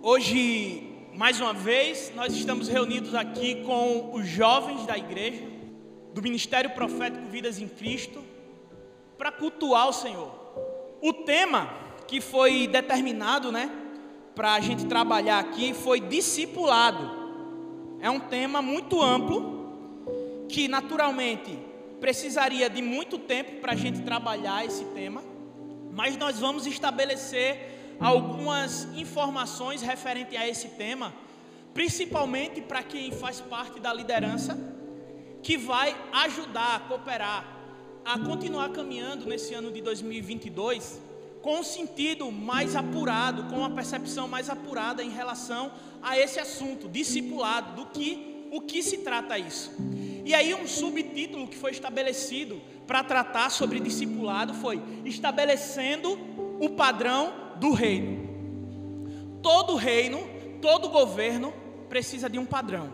Hoje, mais uma vez, nós estamos reunidos aqui com os jovens da igreja, do Ministério Profético Vidas em Cristo, para cultuar o Senhor. O tema que foi determinado, né, para a gente trabalhar aqui foi discipulado. É um tema muito amplo, que naturalmente precisaria de muito tempo para a gente trabalhar esse tema, mas nós vamos estabelecer algumas informações referente a esse tema, principalmente para quem faz parte da liderança, que vai ajudar a cooperar a continuar caminhando nesse ano de 2022 com um sentido mais apurado, com uma percepção mais apurada em relação a esse assunto, discipulado, do que o que se trata isso. E aí um subtítulo que foi estabelecido para tratar sobre discipulado foi estabelecendo o padrão do reino. Todo reino, todo governo precisa de um padrão,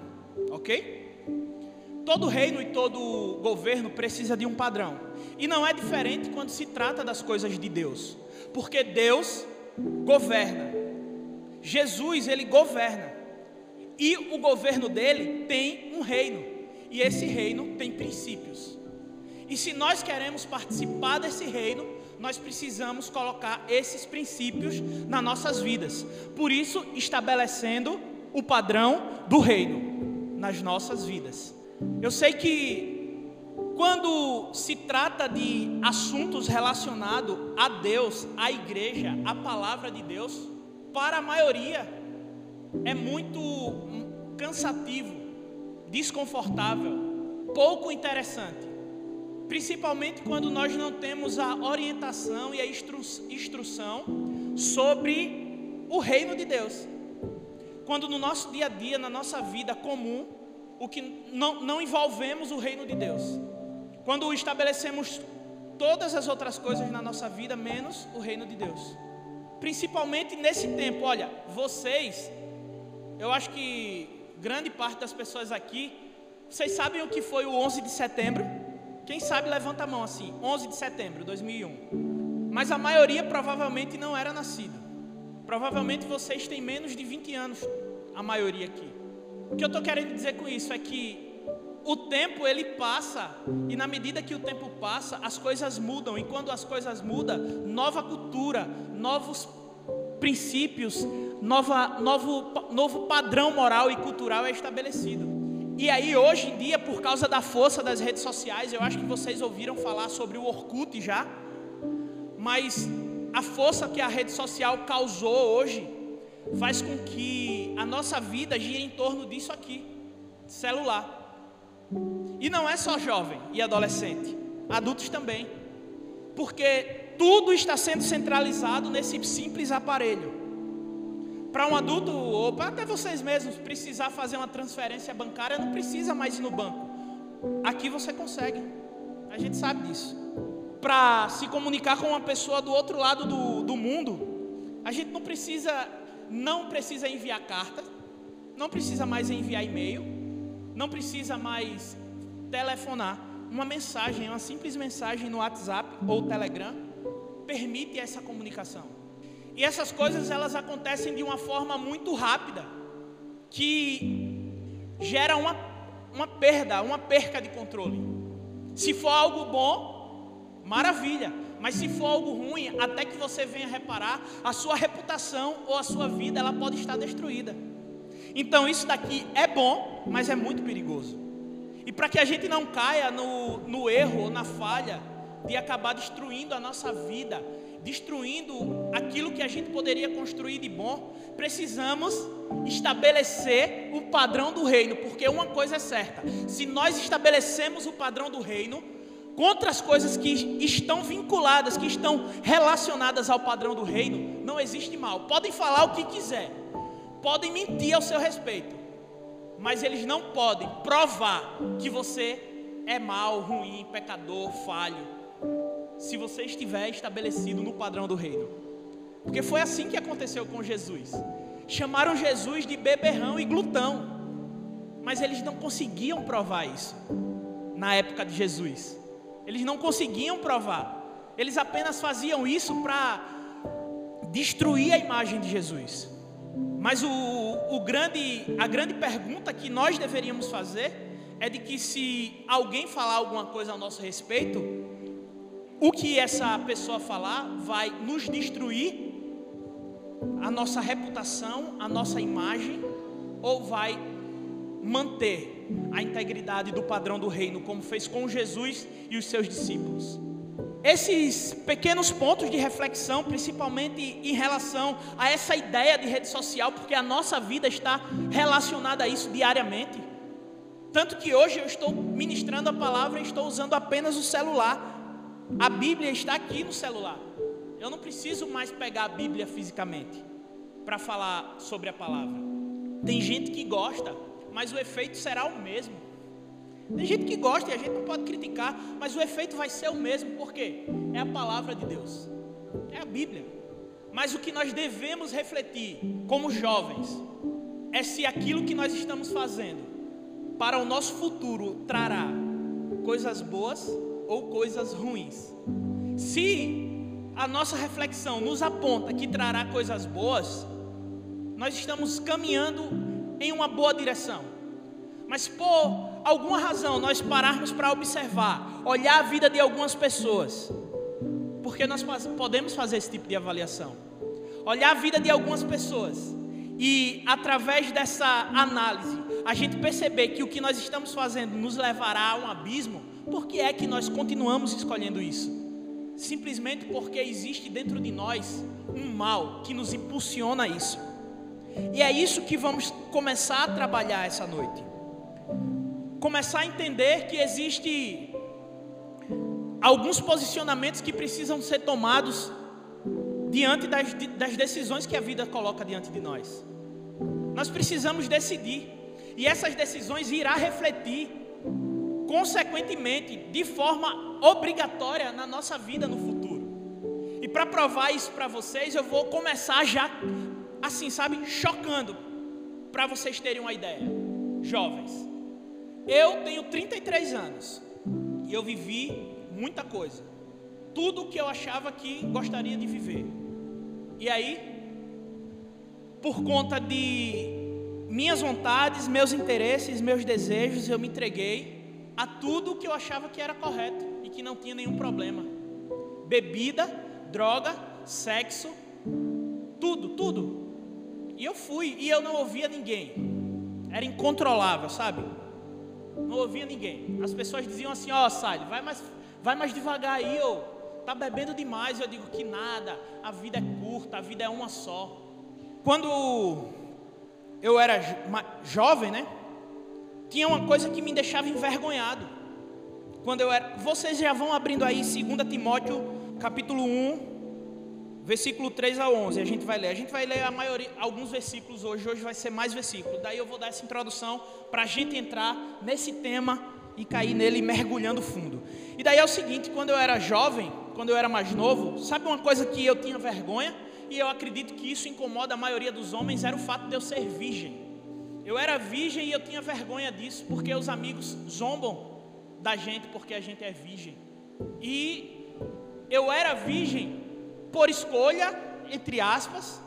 ok? Todo reino e todo governo precisa de um padrão. E não é diferente quando se trata das coisas de Deus, porque Deus governa. Jesus, ele governa. E o governo dele tem um reino. E esse reino tem princípios. E se nós queremos participar desse reino, nós precisamos colocar esses princípios nas nossas vidas. Por isso, estabelecendo o padrão do reino nas nossas vidas. Eu sei que quando se trata de assuntos relacionados a Deus, à igreja, à palavra de Deus, para a maioria é muito cansativo, desconfortável, pouco interessante. Principalmente quando nós não temos a orientação e a instru instrução sobre o reino de Deus. Quando no nosso dia a dia, na nossa vida comum, o que não, não envolvemos o reino de Deus. Quando estabelecemos todas as outras coisas na nossa vida, menos o reino de Deus. Principalmente nesse tempo, olha, vocês, eu acho que grande parte das pessoas aqui, vocês sabem o que foi o 11 de setembro? Quem sabe levanta a mão assim, 11 de setembro de 2001. Mas a maioria provavelmente não era nascida. Provavelmente vocês têm menos de 20 anos, a maioria aqui. O que eu estou querendo dizer com isso é que o tempo ele passa e na medida que o tempo passa, as coisas mudam e quando as coisas mudam, nova cultura, novos princípios, nova, novo, novo padrão moral e cultural é estabelecido. E aí, hoje em dia, por causa da força das redes sociais, eu acho que vocês ouviram falar sobre o Orkut já, mas a força que a rede social causou hoje faz com que a nossa vida gire em torno disso aqui celular. E não é só jovem e adolescente, adultos também, porque tudo está sendo centralizado nesse simples aparelho para um adulto, ou para até vocês mesmos, precisar fazer uma transferência bancária, não precisa mais ir no banco. Aqui você consegue. A gente sabe disso. Para se comunicar com uma pessoa do outro lado do, do mundo, a gente não precisa, não precisa enviar carta, não precisa mais enviar e-mail, não precisa mais telefonar. Uma mensagem, uma simples mensagem no WhatsApp ou Telegram, permite essa comunicação. E essas coisas elas acontecem de uma forma muito rápida, que gera uma, uma perda, uma perca de controle. Se for algo bom, maravilha. Mas se for algo ruim, até que você venha reparar, a sua reputação ou a sua vida ela pode estar destruída. Então isso daqui é bom, mas é muito perigoso. E para que a gente não caia no, no erro ou na falha de acabar destruindo a nossa vida destruindo aquilo que a gente poderia construir de bom, precisamos estabelecer o padrão do reino, porque uma coisa é certa: se nós estabelecemos o padrão do reino, contra as coisas que estão vinculadas, que estão relacionadas ao padrão do reino, não existe mal. Podem falar o que quiser, podem mentir ao seu respeito, mas eles não podem provar que você é mal, ruim, pecador, falho se você estiver estabelecido no padrão do reino. Porque foi assim que aconteceu com Jesus. Chamaram Jesus de beberrão e glutão, mas eles não conseguiam provar isso na época de Jesus. Eles não conseguiam provar. Eles apenas faziam isso para destruir a imagem de Jesus. Mas o, o grande, a grande pergunta que nós deveríamos fazer é de que se alguém falar alguma coisa ao nosso respeito, o que essa pessoa falar vai nos destruir a nossa reputação, a nossa imagem, ou vai manter a integridade do padrão do reino, como fez com Jesus e os seus discípulos. Esses pequenos pontos de reflexão, principalmente em relação a essa ideia de rede social, porque a nossa vida está relacionada a isso diariamente. Tanto que hoje eu estou ministrando a palavra e estou usando apenas o celular. A Bíblia está aqui no celular. Eu não preciso mais pegar a Bíblia fisicamente para falar sobre a palavra. Tem gente que gosta, mas o efeito será o mesmo. Tem gente que gosta e a gente não pode criticar, mas o efeito vai ser o mesmo, porque é a palavra de Deus, é a Bíblia. Mas o que nós devemos refletir como jovens é se aquilo que nós estamos fazendo para o nosso futuro trará coisas boas ou coisas ruins. Se a nossa reflexão nos aponta que trará coisas boas, nós estamos caminhando em uma boa direção. Mas por alguma razão nós pararmos para observar, olhar a vida de algumas pessoas, porque nós podemos fazer esse tipo de avaliação. Olhar a vida de algumas pessoas e através dessa análise, a gente perceber que o que nós estamos fazendo nos levará a um abismo, por que é que nós continuamos escolhendo isso? Simplesmente porque existe dentro de nós um mal que nos impulsiona a isso. E é isso que vamos começar a trabalhar essa noite. Começar a entender que existe alguns posicionamentos que precisam ser tomados diante das, das decisões que a vida coloca diante de nós. Nós precisamos decidir. E essas decisões irá refletir consequentemente, de forma obrigatória na nossa vida no futuro. E para provar isso para vocês, eu vou começar já assim, sabe, chocando, para vocês terem uma ideia. Jovens, eu tenho 33 anos e eu vivi muita coisa. Tudo o que eu achava que gostaria de viver. E aí, por conta de minhas vontades, meus interesses, meus desejos, eu me entreguei a tudo que eu achava que era correto e que não tinha nenhum problema. Bebida, droga, sexo, tudo, tudo. E eu fui e eu não ouvia ninguém. Era incontrolável, sabe? Não ouvia ninguém. As pessoas diziam assim: Ó, oh, Sally, vai mais, vai mais devagar aí, ô. Tá bebendo demais. Eu digo que nada. A vida é curta, a vida é uma só. Quando eu era jovem, né? Tinha uma coisa que me deixava envergonhado. Quando eu era. Vocês já vão abrindo aí 2 Timóteo, capítulo 1, versículo 3 a 11, a gente vai ler. A gente vai ler a maioria, alguns versículos hoje, hoje vai ser mais versículos. Daí eu vou dar essa introdução para a gente entrar nesse tema e cair nele mergulhando fundo. E daí é o seguinte: quando eu era jovem, quando eu era mais novo, sabe uma coisa que eu tinha vergonha? E eu acredito que isso incomoda a maioria dos homens, era o fato de eu ser virgem. Eu era virgem e eu tinha vergonha disso, porque os amigos zombam da gente porque a gente é virgem. E eu era virgem por escolha, entre aspas,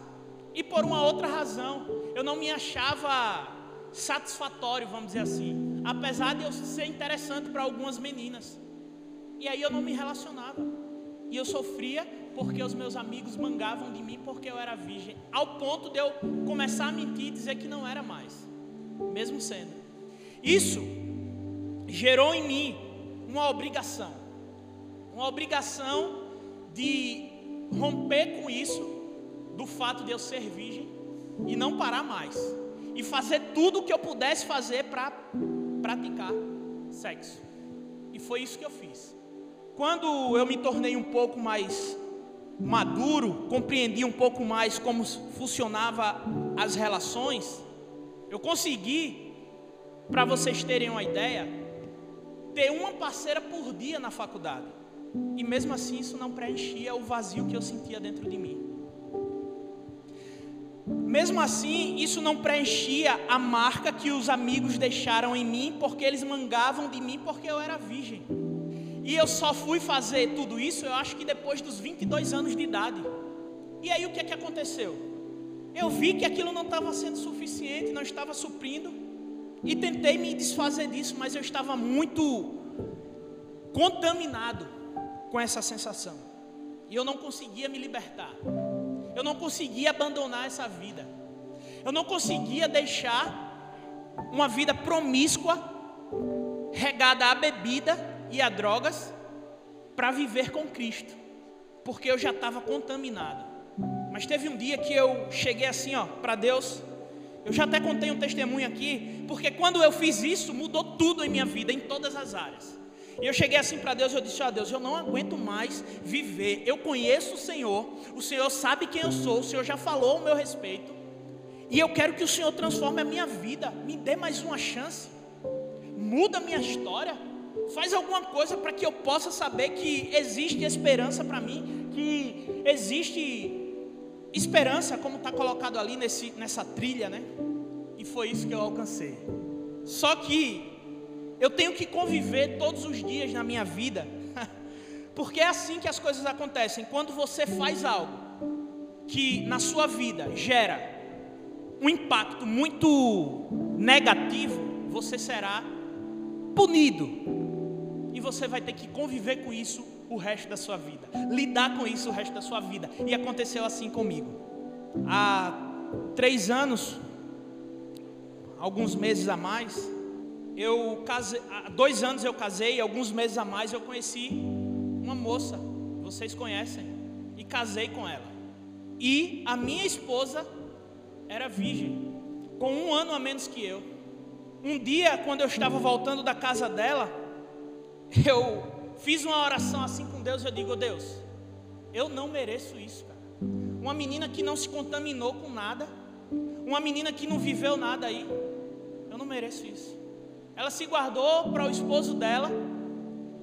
e por uma outra razão. Eu não me achava satisfatório, vamos dizer assim, apesar de eu ser interessante para algumas meninas. E aí eu não me relacionava. E eu sofria porque os meus amigos mangavam de mim porque eu era virgem, ao ponto de eu começar a mentir e dizer que não era mais, mesmo sendo. Isso gerou em mim uma obrigação, uma obrigação de romper com isso, do fato de eu ser virgem, e não parar mais. E fazer tudo o que eu pudesse fazer para praticar sexo. E foi isso que eu fiz. Quando eu me tornei um pouco mais maduro, compreendi um pouco mais como funcionava as relações, eu consegui, para vocês terem uma ideia, ter uma parceira por dia na faculdade. E mesmo assim isso não preenchia o vazio que eu sentia dentro de mim. Mesmo assim, isso não preenchia a marca que os amigos deixaram em mim, porque eles mangavam de mim porque eu era virgem. E eu só fui fazer tudo isso, eu acho que depois dos 22 anos de idade. E aí o que é que aconteceu? Eu vi que aquilo não estava sendo suficiente, não estava suprindo, e tentei me desfazer disso, mas eu estava muito contaminado com essa sensação, e eu não conseguia me libertar, eu não conseguia abandonar essa vida, eu não conseguia deixar uma vida promíscua, regada à bebida e a drogas, para viver com Cristo, porque eu já estava contaminado. Mas teve um dia que eu cheguei assim, ó, para Deus. Eu já até contei um testemunho aqui, porque quando eu fiz isso, mudou tudo em minha vida, em todas as áreas. E eu cheguei assim para Deus, eu disse: Ó oh, Deus, eu não aguento mais viver. Eu conheço o Senhor, o Senhor sabe quem eu sou, o Senhor já falou o meu respeito. E eu quero que o Senhor transforme a minha vida, me dê mais uma chance, muda a minha história, faz alguma coisa para que eu possa saber que existe esperança para mim, que existe esperança, como está colocado ali nesse, nessa trilha, né? E foi isso que eu alcancei. Só que eu tenho que conviver todos os dias na minha vida, porque é assim que as coisas acontecem. Quando você faz algo que na sua vida gera um impacto muito negativo, você será punido. E você vai ter que conviver com isso o resto da sua vida, lidar com isso o resto da sua vida. E aconteceu assim comigo. Há três anos, alguns meses a mais, eu casei, há dois anos eu casei, alguns meses a mais eu conheci uma moça, vocês conhecem, e casei com ela. E a minha esposa era virgem, com um ano a menos que eu. Um dia, quando eu estava voltando da casa dela, eu fiz uma oração assim com Deus. Eu digo, Deus, eu não mereço isso, cara. Uma menina que não se contaminou com nada, uma menina que não viveu nada aí, eu não mereço isso. Ela se guardou para o esposo dela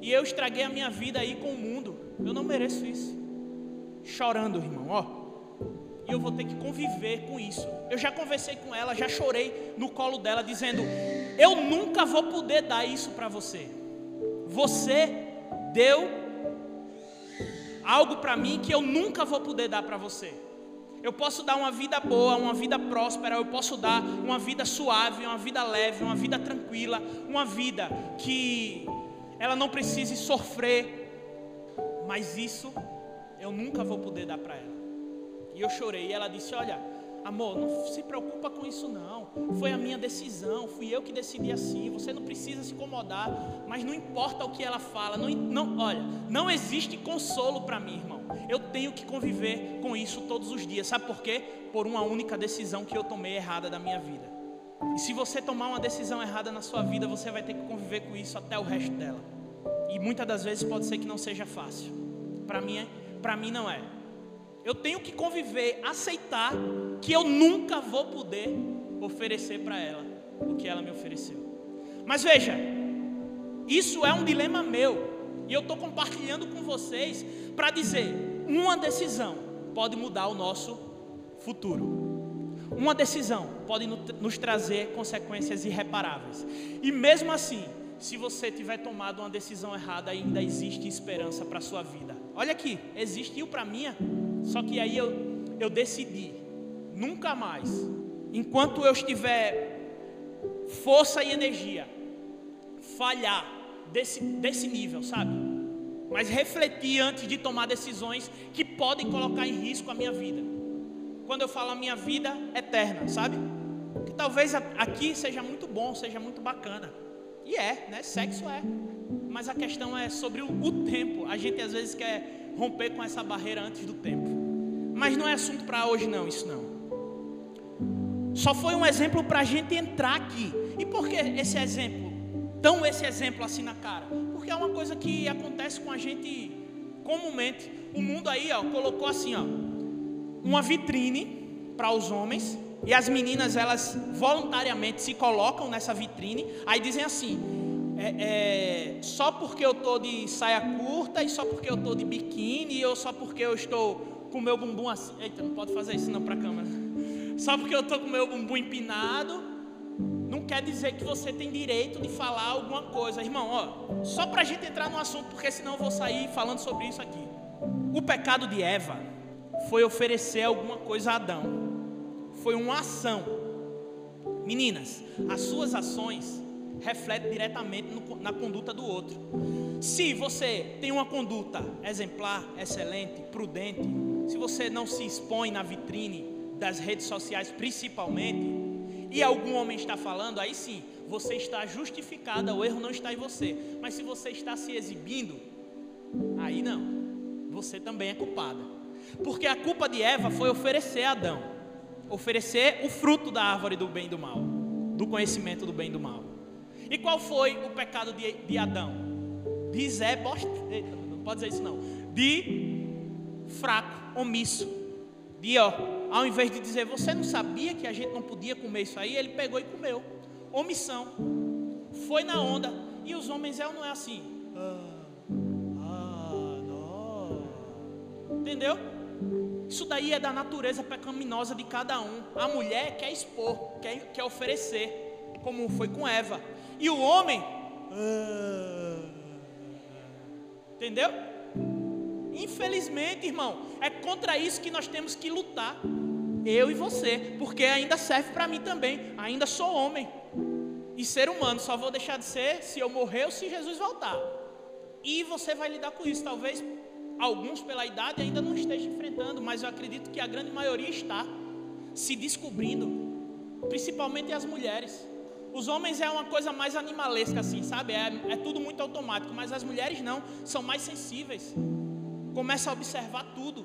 e eu estraguei a minha vida aí com o mundo. Eu não mereço isso. Chorando, irmão, ó e eu vou ter que conviver com isso. Eu já conversei com ela, já chorei no colo dela, dizendo: Eu nunca vou poder dar isso para você. Você deu algo para mim que eu nunca vou poder dar para você. Eu posso dar uma vida boa, uma vida próspera, eu posso dar uma vida suave, uma vida leve, uma vida tranquila, uma vida que ela não precise sofrer, mas isso eu nunca vou poder dar para ela. E eu chorei. E ela disse: Olha, amor, não se preocupa com isso não. Foi a minha decisão, fui eu que decidi assim. Você não precisa se incomodar, mas não importa o que ela fala. Não, não olha, não existe consolo para mim, irmão. Eu tenho que conviver com isso todos os dias. Sabe por quê? Por uma única decisão que eu tomei errada da minha vida. E se você tomar uma decisão errada na sua vida, você vai ter que conviver com isso até o resto dela. E muitas das vezes pode ser que não seja fácil. Para mim, é, para mim não é. Eu tenho que conviver, aceitar que eu nunca vou poder oferecer para ela o que ela me ofereceu. Mas veja, isso é um dilema meu. E eu estou compartilhando com vocês para dizer: uma decisão pode mudar o nosso futuro. Uma decisão pode nos trazer consequências irreparáveis. E mesmo assim, se você tiver tomado uma decisão errada, ainda existe esperança para a sua vida. Olha aqui, existiu para minha, só que aí eu, eu decidi, nunca mais, enquanto eu estiver força e energia, falhar desse, desse nível, sabe? Mas refletir antes de tomar decisões que podem colocar em risco a minha vida. Quando eu falo a minha vida eterna, sabe? Que talvez aqui seja muito bom, seja muito bacana. E é, né? Sexo é. Mas a questão é sobre o, o tempo. A gente às vezes quer romper com essa barreira antes do tempo. Mas não é assunto para hoje, não, isso não. Só foi um exemplo para a gente entrar aqui. E por que esse exemplo? Tão esse exemplo assim na cara? Porque é uma coisa que acontece com a gente comumente. O mundo aí, ó, colocou assim, ó, uma vitrine para os homens e as meninas elas voluntariamente se colocam nessa vitrine. Aí dizem assim: é, é, só porque eu estou de saia curta e só porque eu estou de biquíni ou só porque eu estou com meu bumbum assim. Eita, não pode fazer isso não para a câmera. Só porque eu estou com meu bumbum empinado, não quer dizer que você tem direito de falar alguma coisa. Irmão, ó, só para a gente entrar no assunto, porque senão eu vou sair falando sobre isso aqui. O pecado de Eva foi oferecer alguma coisa a Adão. foi uma ação. Meninas, as suas ações refletem diretamente no, na conduta do outro. Se você tem uma conduta exemplar, excelente, prudente, se você não se expõe na vitrine das redes sociais principalmente, e algum homem está falando, aí sim, você está justificada, o erro não está em você. Mas se você está se exibindo, aí não, você também é culpada. Porque a culpa de Eva foi oferecer a Adão, oferecer o fruto da árvore do bem e do mal, do conhecimento do bem e do mal. E qual foi o pecado de, de Adão? De Zé, bosta, não pode dizer isso não, de fraco, omisso, de ó, ao invés de dizer, você não sabia que a gente não podia comer isso aí, ele pegou e comeu omissão. Foi na onda. E os homens é ou não é assim? Ah, ah, não. Entendeu? Isso daí é da natureza pecaminosa de cada um. A mulher quer expor, quer, quer oferecer, como foi com Eva. E o homem. Ah, entendeu? Infelizmente, irmão, é contra isso que nós temos que lutar. Eu e você, porque ainda serve para mim também. Ainda sou homem. E ser humano só vou deixar de ser se eu morrer ou se Jesus voltar. E você vai lidar com isso. Talvez alguns pela idade ainda não estejam enfrentando, mas eu acredito que a grande maioria está se descobrindo, principalmente as mulheres. Os homens é uma coisa mais animalesca, assim, sabe? É, é tudo muito automático, mas as mulheres não, são mais sensíveis. Começa a observar tudo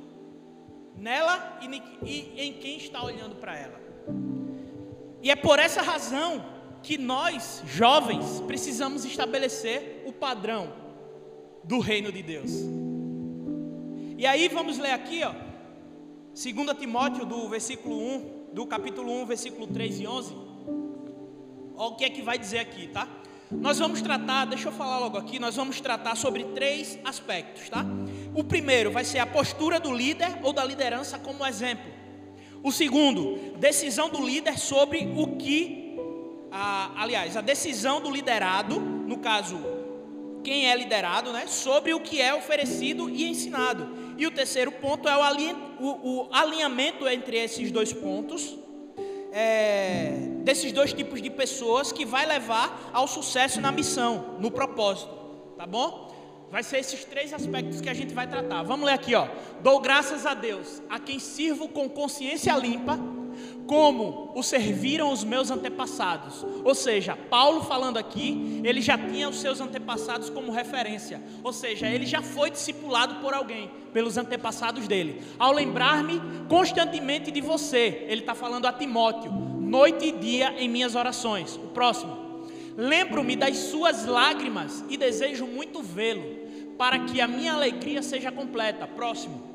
nela e, em quem está olhando para ela. E é por essa razão que nós, jovens, precisamos estabelecer o padrão do reino de Deus. E aí vamos ler aqui, ó, 2 Timóteo do versículo 1, do capítulo 1, versículo 3 e 11. Olha o que é que vai dizer aqui, tá? Nós vamos tratar, deixa eu falar logo aqui, nós vamos tratar sobre três aspectos, tá? O primeiro vai ser a postura do líder ou da liderança como exemplo. O segundo, decisão do líder sobre o que a, aliás, a decisão do liderado, no caso, quem é liderado, né, sobre o que é oferecido e ensinado. E o terceiro ponto é o, o, o alinhamento entre esses dois pontos, é, desses dois tipos de pessoas que vai levar ao sucesso na missão, no propósito, tá bom? Vai ser esses três aspectos que a gente vai tratar. Vamos ler aqui, ó. Dou graças a Deus, a quem sirvo com consciência limpa como o serviram os meus antepassados. Ou seja, Paulo falando aqui, ele já tinha os seus antepassados como referência. Ou seja, ele já foi discipulado por alguém, pelos antepassados dele. Ao lembrar-me constantemente de você, ele está falando a Timóteo, noite e dia em minhas orações. O próximo. Lembro-me das suas lágrimas e desejo muito vê-lo, para que a minha alegria seja completa. Próximo.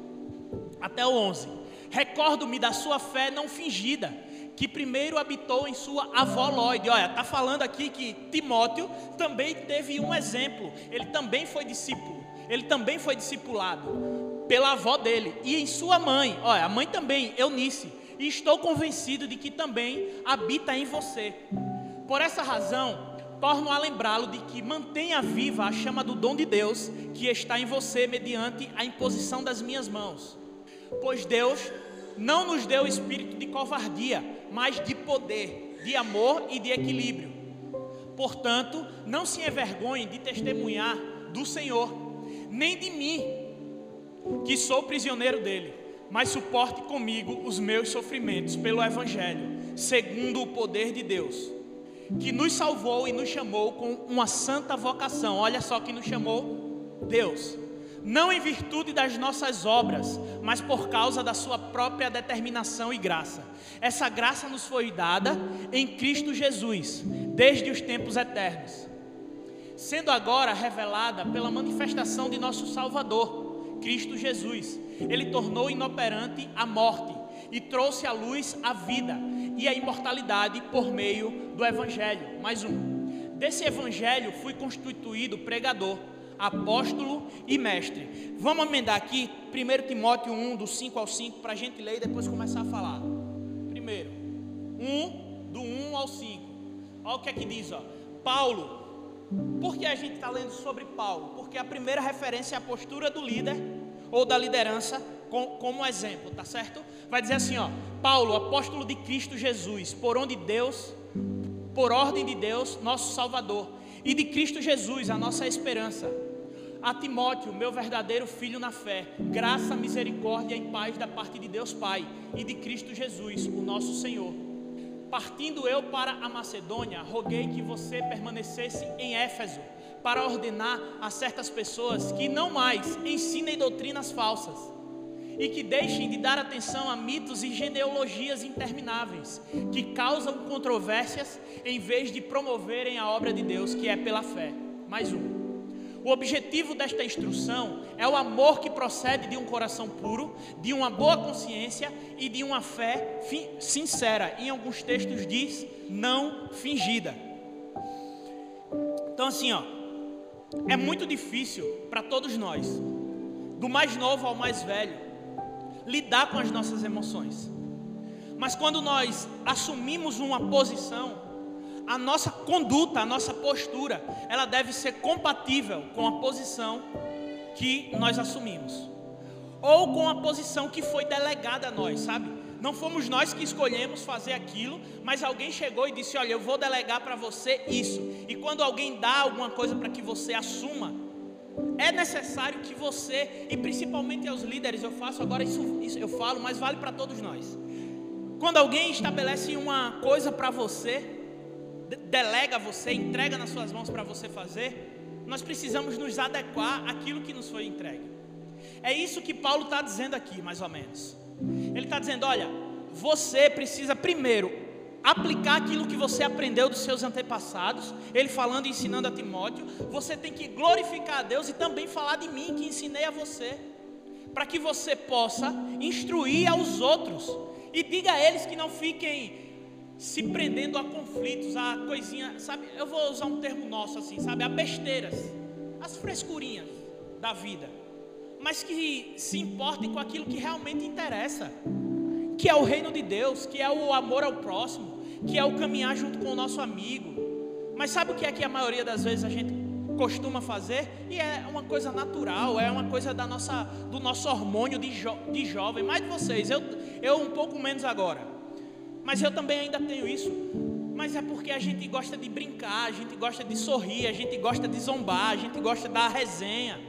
Até o 11 Recordo-me da sua fé não fingida, que primeiro habitou em sua avó Lloyd. Olha, está falando aqui que Timóteo também teve um exemplo. Ele também foi discípulo. Ele também foi discipulado pela avó dele e em sua mãe. Olha, a mãe também, Eunice. E estou convencido de que também habita em você. Por essa razão, torno a lembrá-lo de que mantenha viva a chama do dom de Deus que está em você mediante a imposição das minhas mãos. Pois Deus não nos deu espírito de covardia, mas de poder, de amor e de equilíbrio. Portanto, não se envergonhe de testemunhar do Senhor, nem de mim, que sou prisioneiro dele, mas suporte comigo os meus sofrimentos pelo Evangelho, segundo o poder de Deus, que nos salvou e nos chamou com uma santa vocação. Olha só que nos chamou Deus não em virtude das nossas obras, mas por causa da Sua própria determinação e graça. Essa graça nos foi dada em Cristo Jesus, desde os tempos eternos, sendo agora revelada pela manifestação de nosso Salvador, Cristo Jesus. Ele tornou inoperante a morte e trouxe à luz a vida e a imortalidade por meio do Evangelho. Mais um. Desse Evangelho fui constituído pregador apóstolo e mestre. Vamos emendar aqui 1 Timóteo 1, do 5 ao 5, para a gente ler e depois começar a falar. Primeiro, 1, do 1 ao 5. Olha o que é que diz, ó. Paulo. Por que a gente está lendo sobre Paulo? Porque a primeira referência é a postura do líder ou da liderança com, como exemplo, tá certo? Vai dizer assim, ó. Paulo, apóstolo de Cristo Jesus, por onde Deus, por ordem de Deus, nosso Salvador, e de Cristo Jesus, a nossa esperança. A Timóteo, meu verdadeiro filho na fé, graça, misericórdia e paz da parte de Deus Pai e de Cristo Jesus, o nosso Senhor. Partindo eu para a Macedônia, roguei que você permanecesse em Éfeso, para ordenar a certas pessoas que não mais ensinem doutrinas falsas e que deixem de dar atenção a mitos e genealogias intermináveis, que causam controvérsias, em vez de promoverem a obra de Deus, que é pela fé. Mais um. O objetivo desta instrução é o amor que procede de um coração puro, de uma boa consciência e de uma fé sincera. Em alguns textos diz não fingida. Então assim, ó, é muito difícil para todos nós, do mais novo ao mais velho, lidar com as nossas emoções. Mas quando nós assumimos uma posição, a nossa conduta, a nossa postura, ela deve ser compatível com a posição que nós assumimos. Ou com a posição que foi delegada a nós, sabe? Não fomos nós que escolhemos fazer aquilo, mas alguém chegou e disse: Olha, eu vou delegar para você isso. E quando alguém dá alguma coisa para que você assuma, é necessário que você, e principalmente aos líderes, eu faço agora isso, isso eu falo, mas vale para todos nós. Quando alguém estabelece uma coisa para você, delega você, entrega nas suas mãos para você fazer, nós precisamos nos adequar àquilo que nos foi entregue. É isso que Paulo está dizendo aqui, mais ou menos. Ele está dizendo: olha, você precisa primeiro aplicar aquilo que você aprendeu dos seus antepassados, ele falando e ensinando a Timóteo, você tem que glorificar a Deus e também falar de mim que ensinei a você, para que você possa instruir aos outros e diga a eles que não fiquem se prendendo a conflitos, a coisinha, sabe? Eu vou usar um termo nosso assim, sabe? A besteiras, as frescurinhas da vida, mas que se importem com aquilo que realmente interessa, que é o reino de Deus, que é o amor ao próximo, que é o caminhar junto com o nosso amigo. Mas sabe o que é que a maioria das vezes a gente costuma fazer? E é uma coisa natural, é uma coisa da nossa, do nosso hormônio de, jo, de jovem. Mais de vocês, eu, eu um pouco menos agora. Mas eu também ainda tenho isso. Mas é porque a gente gosta de brincar, a gente gosta de sorrir, a gente gosta de zombar, a gente gosta da resenha.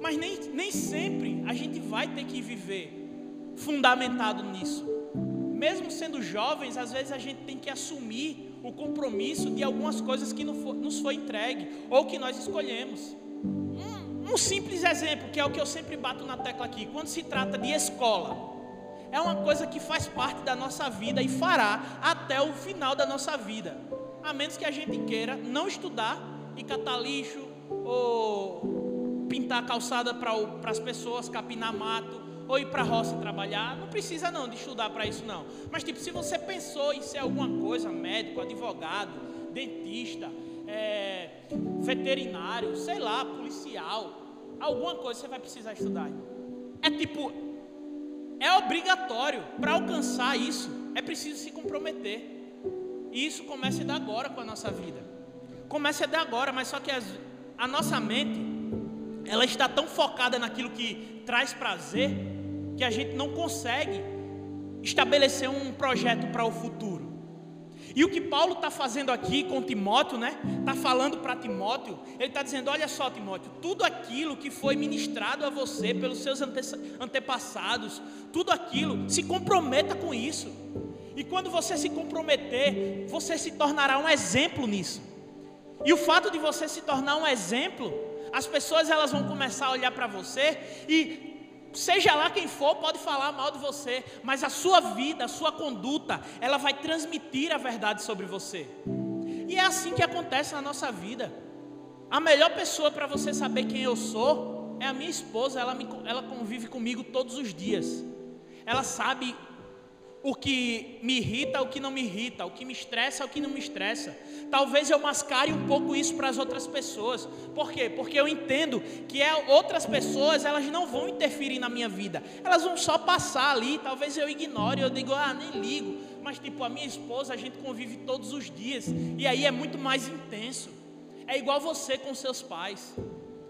Mas nem, nem sempre a gente vai ter que viver fundamentado nisso mesmo sendo jovens, às vezes a gente tem que assumir o compromisso de algumas coisas que nos foi entregue ou que nós escolhemos. Um, um simples exemplo, que é o que eu sempre bato na tecla aqui, quando se trata de escola, é uma coisa que faz parte da nossa vida e fará até o final da nossa vida, a menos que a gente queira não estudar e catar lixo ou pintar calçada para as pessoas, capinar mato ou ir para a roça trabalhar, não precisa não de estudar para isso não. Mas tipo, se você pensou em ser alguma coisa, médico, advogado, dentista, é, veterinário, sei lá, policial, alguma coisa você vai precisar estudar. É tipo, é obrigatório para alcançar isso, é preciso se comprometer. E isso começa de agora com a nossa vida. Começa de agora, mas só que as, a nossa mente, ela está tão focada naquilo que traz prazer, que a gente não consegue estabelecer um projeto para o futuro. E o que Paulo está fazendo aqui com Timóteo, né? Está falando para Timóteo, ele está dizendo: olha só, Timóteo, tudo aquilo que foi ministrado a você pelos seus ante antepassados, tudo aquilo, se comprometa com isso. E quando você se comprometer, você se tornará um exemplo nisso. E o fato de você se tornar um exemplo, as pessoas elas vão começar a olhar para você e seja lá quem for, pode falar mal de você, mas a sua vida, a sua conduta, ela vai transmitir a verdade sobre você. E é assim que acontece na nossa vida. A melhor pessoa para você saber quem eu sou é a minha esposa, ela, me, ela convive comigo todos os dias. Ela sabe o que me irrita, o que não me irrita, o que me estressa, o que não me estressa. Talvez eu mascare um pouco isso para as outras pessoas. Por quê? Porque eu entendo que é, outras pessoas, elas não vão interferir na minha vida. Elas vão só passar ali, talvez eu ignore, eu digo, ah, nem ligo. Mas tipo, a minha esposa, a gente convive todos os dias, e aí é muito mais intenso. É igual você com seus pais.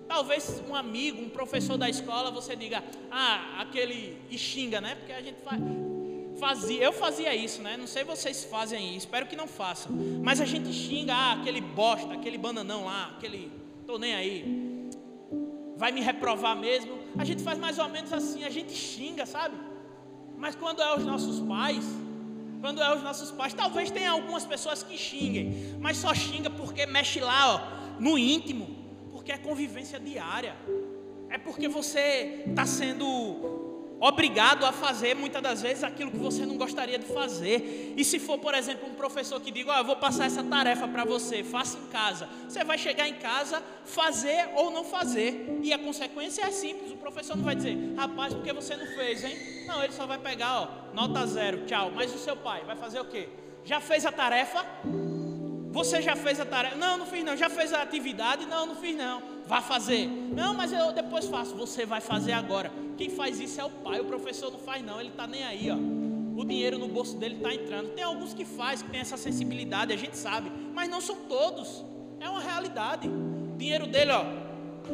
Talvez um amigo, um professor da escola, você diga, ah, aquele e xinga, né? Porque a gente faz fazia, eu fazia isso, né? Não sei vocês fazem isso, espero que não façam. Mas a gente xinga, ah, aquele bosta, aquele bananão lá, aquele, tô nem aí. Vai me reprovar mesmo. A gente faz mais ou menos assim, a gente xinga, sabe? Mas quando é os nossos pais, quando é os nossos pais, talvez tenha algumas pessoas que xinguem, mas só xinga porque mexe lá, ó, no íntimo, porque é convivência diária. É porque você está sendo obrigado a fazer muitas das vezes aquilo que você não gostaria de fazer. E se for, por exemplo, um professor que diga, oh, eu vou passar essa tarefa para você, faça em casa. Você vai chegar em casa, fazer ou não fazer. E a consequência é simples. O professor não vai dizer, rapaz, porque você não fez, hein? Não, ele só vai pegar, ó, nota zero, tchau. Mas o seu pai vai fazer o quê? Já fez a tarefa? Você já fez a tarefa? Não, não fiz não. Já fez a atividade? Não, não fiz não. Vai fazer. Não, mas eu depois faço. Você vai fazer agora. Quem faz isso é o pai. O professor não faz não. Ele está nem aí, ó. O dinheiro no bolso dele está entrando. Tem alguns que faz, que tem essa sensibilidade, a gente sabe. Mas não são todos. É uma realidade. O dinheiro dele, ó,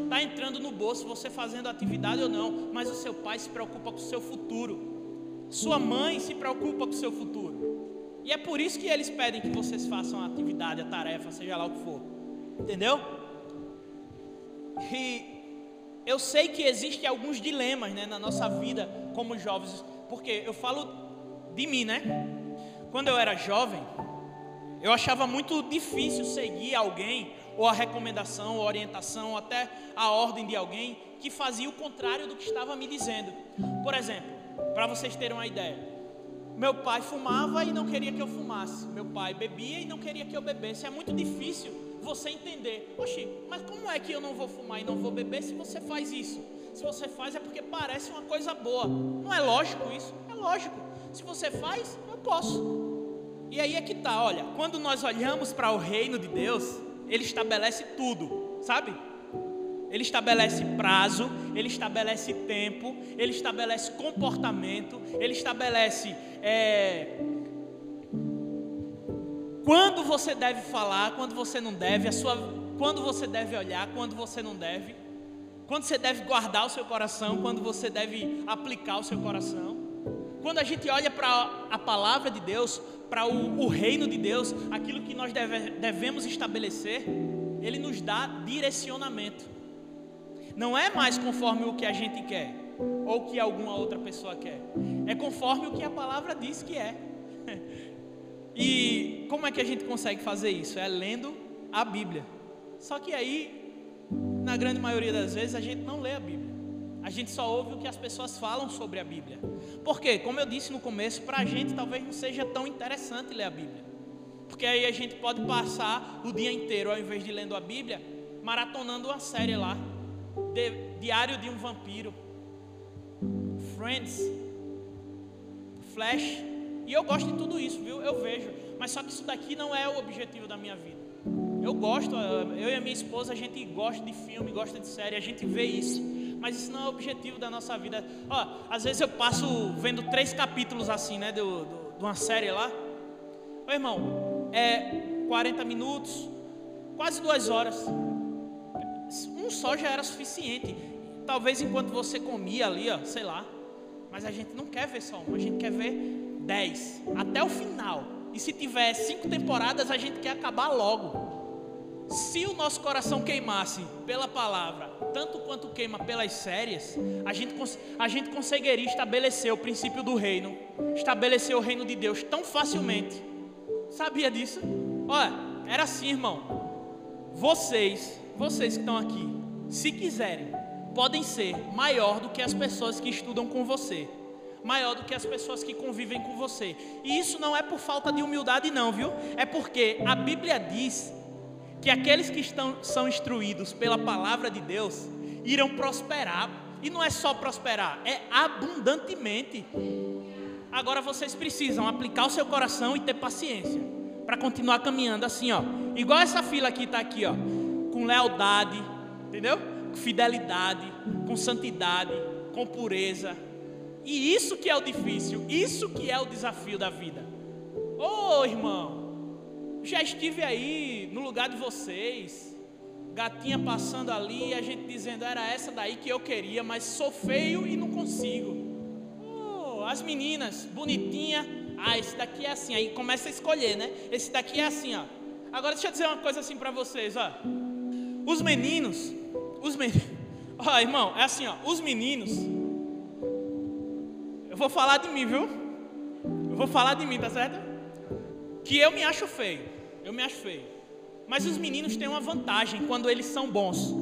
está entrando no bolso, você fazendo atividade ou não. Mas o seu pai se preocupa com o seu futuro. Sua mãe se preocupa com o seu futuro. E é por isso que eles pedem que vocês façam a atividade, a tarefa, seja lá o que for. Entendeu? E eu sei que existem alguns dilemas né, na nossa vida como jovens, porque eu falo de mim, né? Quando eu era jovem, eu achava muito difícil seguir alguém, ou a recomendação, ou a orientação, ou até a ordem de alguém que fazia o contrário do que estava me dizendo. Por exemplo, para vocês terem uma ideia, meu pai fumava e não queria que eu fumasse. Meu pai bebia e não queria que eu bebesse. É muito difícil você entender. Oxi, mas como é que eu não vou fumar e não vou beber se você faz isso? Se você faz é porque parece uma coisa boa. Não é lógico isso? É lógico. Se você faz, eu posso. E aí é que tá, olha, quando nós olhamos para o reino de Deus, ele estabelece tudo, sabe? Ele estabelece prazo, ele estabelece tempo, ele estabelece comportamento, ele estabelece é, quando você deve falar, quando você não deve, sua, quando você deve olhar, quando você não deve, quando você deve guardar o seu coração, quando você deve aplicar o seu coração. Quando a gente olha para a palavra de Deus, para o, o, reino de Deus, aquilo que nós deve, devemos estabelecer, Ele nos dá direcionamento não é mais conforme o que a gente quer ou o que alguma outra pessoa quer. É conforme o que a palavra diz que é. E como é que a gente consegue fazer isso? É lendo a Bíblia. Só que aí, na grande maioria das vezes, a gente não lê a Bíblia. A gente só ouve o que as pessoas falam sobre a Bíblia. Porque, como eu disse no começo, para a gente talvez não seja tão interessante ler a Bíblia. Porque aí a gente pode passar o dia inteiro, ao invés de lendo a Bíblia, maratonando uma série lá de, Diário de um Vampiro, Friends, Flash. E eu gosto de tudo isso, viu? Eu vejo. Mas só que isso daqui não é o objetivo da minha vida. Eu gosto, eu e a minha esposa, a gente gosta de filme, gosta de série, a gente vê isso. Mas isso não é o objetivo da nossa vida. Ó, às vezes eu passo vendo três capítulos assim, né? Do, de uma série lá. Ô irmão, é 40 minutos, quase duas horas um só já era suficiente. Talvez enquanto você comia ali, ó, sei lá. Mas a gente não quer ver só um, a gente quer ver dez, até o final. E se tiver cinco temporadas, a gente quer acabar logo. Se o nosso coração queimasse pela palavra, tanto quanto queima pelas séries, a gente, a gente conseguiria estabelecer o princípio do reino, estabelecer o reino de Deus tão facilmente. Sabia disso? Olha, era assim, irmão. Vocês, vocês que estão aqui, se quiserem, podem ser maior do que as pessoas que estudam com você, maior do que as pessoas que convivem com você. E isso não é por falta de humildade, não, viu? É porque a Bíblia diz que aqueles que estão, são instruídos pela palavra de Deus irão prosperar. E não é só prosperar, é abundantemente. Agora vocês precisam aplicar o seu coração e ter paciência para continuar caminhando assim, ó. Igual essa fila aqui está aqui, ó, com lealdade, entendeu? Com fidelidade, com santidade, com pureza. E isso que é o difícil, isso que é o desafio da vida. Ô oh, irmão, já estive aí no lugar de vocês, gatinha passando ali, a gente dizendo era essa daí que eu queria, mas sou feio e não consigo. Oh, as meninas, bonitinha. Ah, esse daqui é assim. Aí começa a escolher, né? Esse daqui é assim, ó. Agora deixa eu dizer uma coisa assim para vocês, ó. Os meninos, os meninos. Ó, irmão, é assim, ó. Os meninos. Eu vou falar de mim, viu? Eu vou falar de mim, tá certo? Que eu me acho feio. Eu me acho feio. Mas os meninos têm uma vantagem quando eles são bons.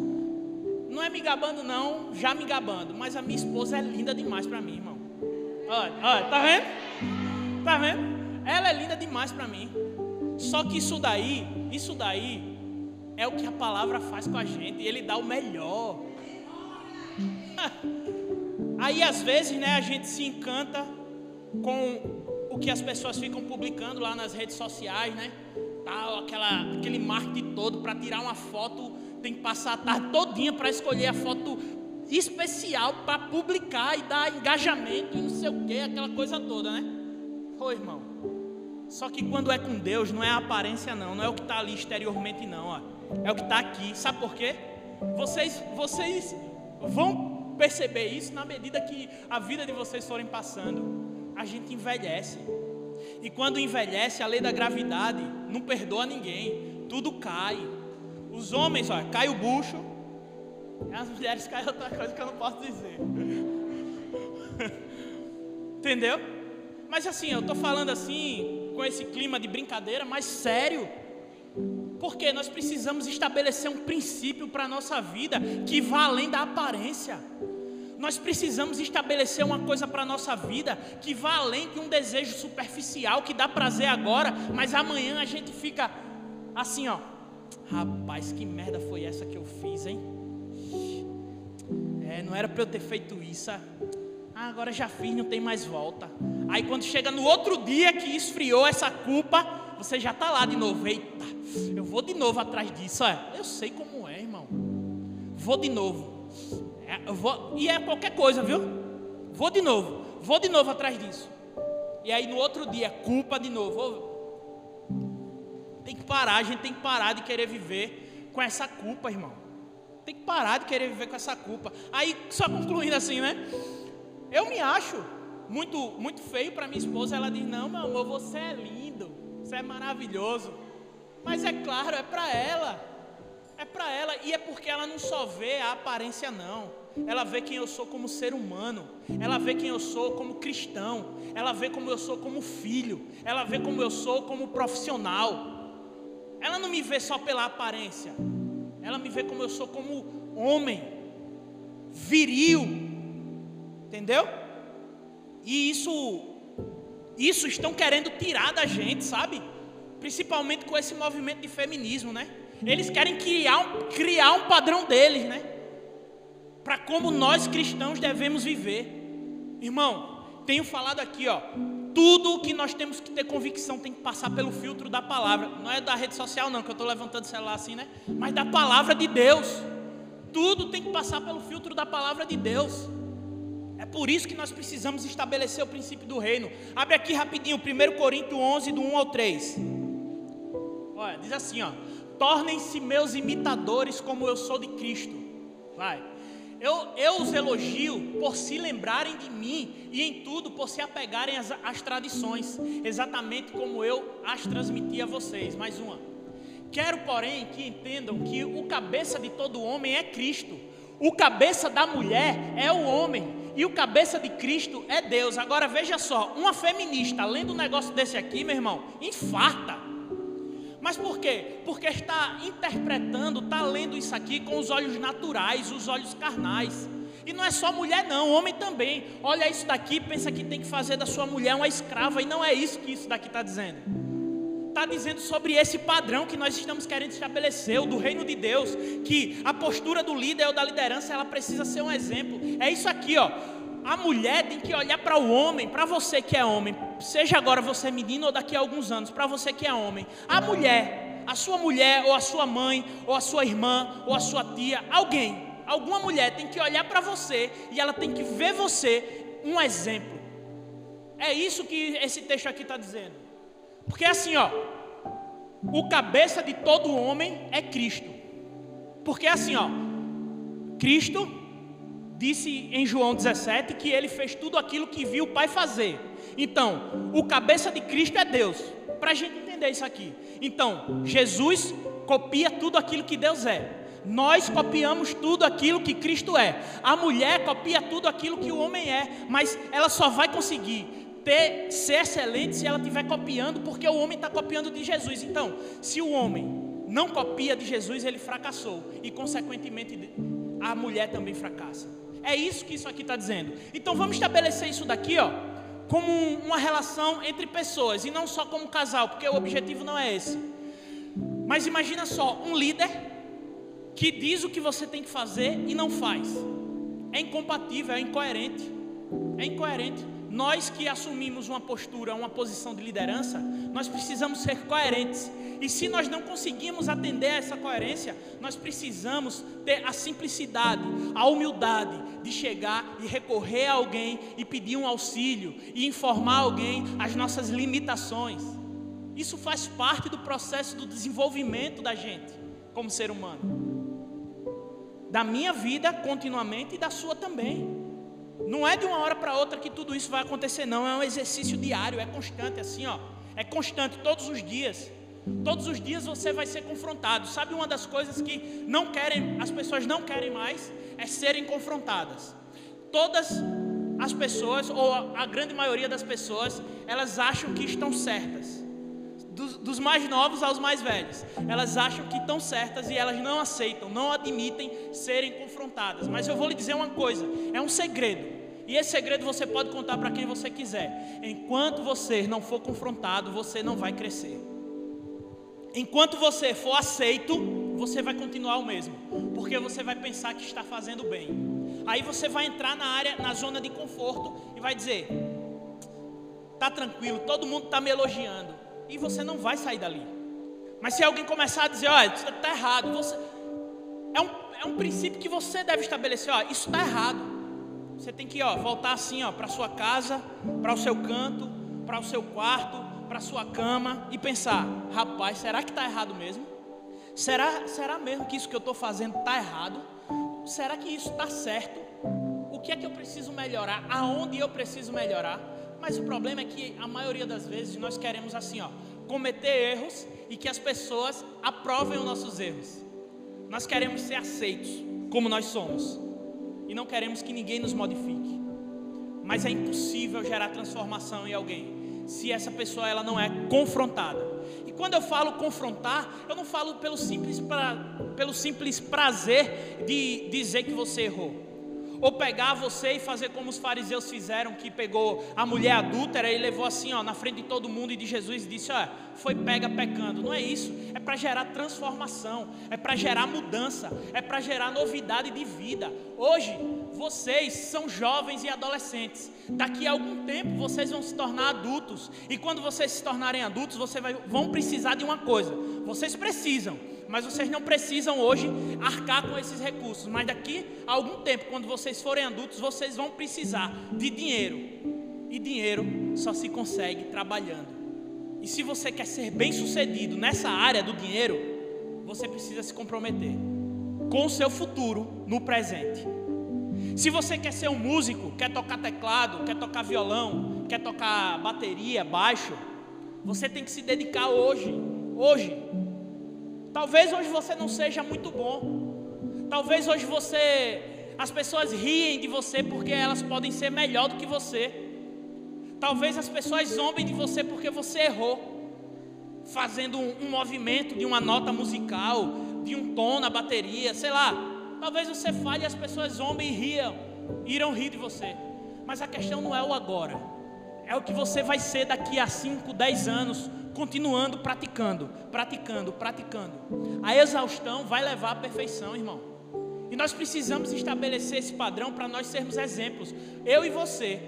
Não é me gabando, não, já me gabando. Mas a minha esposa é linda demais para mim, irmão. Olha, olha, tá vendo? Tá vendo? Ela é linda demais para mim. Só que isso daí, isso daí é o que a palavra faz com a gente. Ele dá o melhor. Aí às vezes, né, a gente se encanta com o que as pessoas ficam publicando lá nas redes sociais, né? Tal, aquela, aquele marketing todo para tirar uma foto, tem que passar a tarde todinha para escolher a foto especial para publicar e dar engajamento e não sei o que, aquela coisa toda, né? Ô irmão, só que quando é com Deus, não é a aparência não, não é o que está ali exteriormente não, ó. é o que está aqui. Sabe por quê? Vocês, vocês vão perceber isso na medida que a vida de vocês forem passando. A gente envelhece. E quando envelhece, a lei da gravidade não perdoa ninguém. Tudo cai. Os homens, ó, cai o bucho. As mulheres caem outra coisa que eu não posso dizer. Entendeu? Mas assim, eu estou falando assim, com esse clima de brincadeira, mas sério. Porque nós precisamos estabelecer um princípio para a nossa vida que vá além da aparência. Nós precisamos estabelecer uma coisa para a nossa vida que vá além de um desejo superficial que dá prazer agora, mas amanhã a gente fica assim, ó. Rapaz, que merda foi essa que eu fiz, hein? É, não era para eu ter feito isso. Ah, agora já fiz, não tem mais volta. Aí quando chega no outro dia que esfriou essa culpa, você já está lá de novo. Eita, eu vou de novo atrás disso. É, eu sei como é, irmão. Vou de novo. É, vou, e é qualquer coisa, viu? Vou de novo. Vou de novo atrás disso. E aí no outro dia, culpa de novo. Tem que parar, a gente tem que parar de querer viver com essa culpa, irmão. Tem que parar de querer viver com essa culpa. Aí, só concluindo assim, né? Eu me acho muito, muito feio para minha esposa. Ela diz: Não, meu amor, você é lindo, você é maravilhoso. Mas é claro, é para ela. É para ela e é porque ela não só vê a aparência não. Ela vê quem eu sou como ser humano. Ela vê quem eu sou como cristão. Ela vê como eu sou como filho. Ela vê como eu sou como profissional. Ela não me vê só pela aparência. Ela me vê como eu sou como homem viril. Entendeu? E isso isso estão querendo tirar da gente, sabe? Principalmente com esse movimento de feminismo, né? Eles querem criar um, criar um padrão deles, né? Para como nós cristãos devemos viver. Irmão, tenho falado aqui, ó. Tudo o que nós temos que ter convicção tem que passar pelo filtro da palavra. Não é da rede social, não, que eu estou levantando o celular assim, né? Mas da palavra de Deus. Tudo tem que passar pelo filtro da palavra de Deus. É por isso que nós precisamos estabelecer o princípio do reino. Abre aqui rapidinho, 1 Coríntios 11, do 1 ao 3. Olha, diz assim, ó tornem-se meus imitadores como eu sou de Cristo. Vai. Eu, eu os elogio por se lembrarem de mim e em tudo por se apegarem às, às tradições, exatamente como eu as transmiti a vocês. Mais uma. Quero, porém, que entendam que o cabeça de todo homem é Cristo, o cabeça da mulher é o homem e o cabeça de Cristo é Deus. Agora veja só, uma feminista lendo um negócio desse aqui, meu irmão, infarta. Mas por quê? Porque está interpretando, está lendo isso aqui com os olhos naturais, os olhos carnais. E não é só mulher, não, homem também. Olha isso daqui, pensa que tem que fazer da sua mulher uma escrava, e não é isso que isso daqui está dizendo. Está dizendo sobre esse padrão que nós estamos querendo estabelecer, o do reino de Deus, que a postura do líder ou da liderança, ela precisa ser um exemplo. É isso aqui, ó a mulher tem que olhar para o homem, para você que é homem, seja agora você menino ou daqui a alguns anos, para você que é homem. A mulher, a sua mulher, ou a sua mãe, ou a sua irmã, ou a sua tia, alguém, alguma mulher tem que olhar para você e ela tem que ver você um exemplo. É isso que esse texto aqui está dizendo. Porque assim, ó, o cabeça de todo homem é Cristo. Porque assim, ó, Cristo disse em João 17 que ele fez tudo aquilo que viu o Pai fazer. Então, o cabeça de Cristo é Deus. Para a gente entender isso aqui. Então, Jesus copia tudo aquilo que Deus é. Nós copiamos tudo aquilo que Cristo é. A mulher copia tudo aquilo que o homem é, mas ela só vai conseguir ter, ser excelente se ela estiver copiando, porque o homem está copiando de Jesus. Então, se o homem não copia de Jesus, ele fracassou. E, consequentemente, a mulher também fracassa. É isso que isso aqui está dizendo. Então vamos estabelecer isso daqui, ó, como uma relação entre pessoas e não só como casal, porque o objetivo não é esse. Mas imagina só, um líder que diz o que você tem que fazer e não faz. É incompatível, é incoerente. É incoerente. Nós que assumimos uma postura, uma posição de liderança, nós precisamos ser coerentes. E se nós não conseguimos atender a essa coerência, nós precisamos ter a simplicidade, a humildade de chegar e recorrer a alguém e pedir um auxílio e informar alguém as nossas limitações. Isso faz parte do processo do desenvolvimento da gente como ser humano. Da minha vida continuamente e da sua também. Não é de uma hora para outra que tudo isso vai acontecer, não. É um exercício diário, é constante, assim, ó. É constante, todos os dias. Todos os dias você vai ser confrontado. Sabe uma das coisas que não querem, as pessoas não querem mais é serem confrontadas. Todas as pessoas, ou a grande maioria das pessoas, elas acham que estão certas. Dos, dos, mais novos aos mais velhos. Elas acham que estão certas e elas não aceitam, não admitem serem confrontadas. Mas eu vou lhe dizer uma coisa: é um segredo. E esse segredo você pode contar para quem você quiser. Enquanto você não for confrontado, você não vai crescer. Enquanto você for aceito, você vai continuar o mesmo, porque você vai pensar que está fazendo bem. Aí você vai entrar na área, na zona de conforto e vai dizer: "Tá tranquilo, todo mundo está me elogiando", e você não vai sair dali. Mas se alguém começar a dizer: "Olha, isso está errado", você é um, é um princípio que você deve estabelecer, ó, isso está errado. Você tem que ó, voltar assim ó, para sua casa, para o seu canto, para o seu quarto, para sua cama e pensar: rapaz, será que está errado mesmo? Será, será mesmo que isso que eu estou fazendo está errado? Será que isso está certo? O que é que eu preciso melhorar? Aonde eu preciso melhorar? Mas o problema é que a maioria das vezes nós queremos assim, ó, cometer erros e que as pessoas aprovem os nossos erros. Nós queremos ser aceitos como nós somos e não queremos que ninguém nos modifique. Mas é impossível gerar transformação em alguém se essa pessoa ela não é confrontada. E quando eu falo confrontar, eu não falo pelo simples, pra, pelo simples prazer de dizer que você errou. Ou pegar você e fazer como os fariseus fizeram, que pegou a mulher adúltera e levou assim, ó, na frente de todo mundo e de Jesus e disse: ó, foi pega pecando. Não é isso. É para gerar transformação, é para gerar mudança, é para gerar novidade de vida. Hoje, vocês são jovens e adolescentes. Daqui a algum tempo vocês vão se tornar adultos. E quando vocês se tornarem adultos, vocês vão precisar de uma coisa. Vocês precisam mas vocês não precisam hoje arcar com esses recursos. Mas daqui a algum tempo, quando vocês forem adultos, vocês vão precisar de dinheiro. E dinheiro só se consegue trabalhando. E se você quer ser bem sucedido nessa área do dinheiro, você precisa se comprometer com o seu futuro no presente. Se você quer ser um músico, quer tocar teclado, quer tocar violão, quer tocar bateria, baixo, você tem que se dedicar hoje, hoje, Talvez hoje você não seja muito bom. Talvez hoje você as pessoas riem de você porque elas podem ser melhor do que você. Talvez as pessoas zombem de você porque você errou, fazendo um, um movimento de uma nota musical, de um tom na bateria, sei lá. Talvez você falhe e as pessoas zombem e riam, irão rir de você. Mas a questão não é o agora, é o que você vai ser daqui a 5, 10 anos, continuando praticando, praticando, praticando. A exaustão vai levar à perfeição, irmão. E nós precisamos estabelecer esse padrão para nós sermos exemplos. Eu e você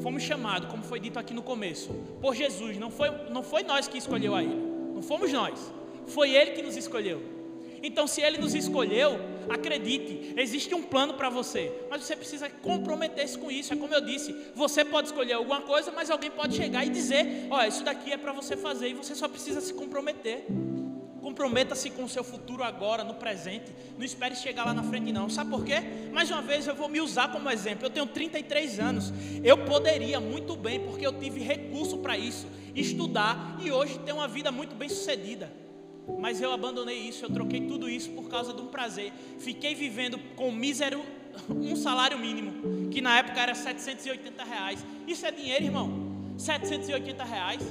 fomos chamados, como foi dito aqui no começo, por Jesus. Não foi, não foi nós que escolheu a Ele. Não fomos nós. Foi Ele que nos escolheu. Então, se Ele nos escolheu, acredite, existe um plano para você, mas você precisa comprometer-se com isso. É como eu disse: você pode escolher alguma coisa, mas alguém pode chegar e dizer: Olha, isso daqui é para você fazer, e você só precisa se comprometer. Comprometa-se com o seu futuro agora, no presente. Não espere chegar lá na frente, não. Sabe por quê? Mais uma vez eu vou me usar como exemplo. Eu tenho 33 anos. Eu poderia muito bem, porque eu tive recurso para isso, estudar e hoje ter uma vida muito bem sucedida. Mas eu abandonei isso, eu troquei tudo isso por causa de um prazer. Fiquei vivendo com mísero um salário mínimo, que na época era 780 reais. Isso é dinheiro, irmão? 780 reais.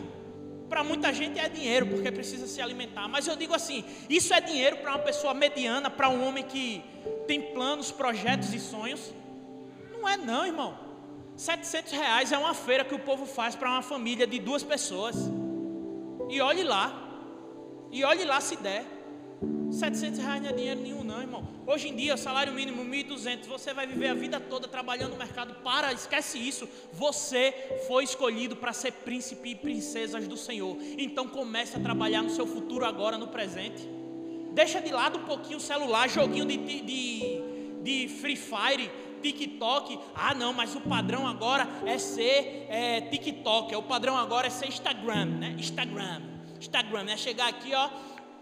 Para muita gente é dinheiro, porque precisa se alimentar. Mas eu digo assim: isso é dinheiro para uma pessoa mediana, para um homem que tem planos, projetos e sonhos? Não é, não, irmão. 700 reais é uma feira que o povo faz para uma família de duas pessoas. E olhe lá. E olhe lá se der. 700 reais não é dinheiro nenhum, não, irmão. Hoje em dia, salário mínimo 1.200. Você vai viver a vida toda trabalhando no mercado. Para, esquece isso. Você foi escolhido para ser príncipe e princesas do Senhor. Então comece a trabalhar no seu futuro agora, no presente. Deixa de lado um pouquinho o celular, joguinho de, de, de Free Fire, TikTok. Ah, não, mas o padrão agora é ser é, TikTok. O padrão agora é ser Instagram, né? Instagram. Instagram, né? Chegar aqui, ó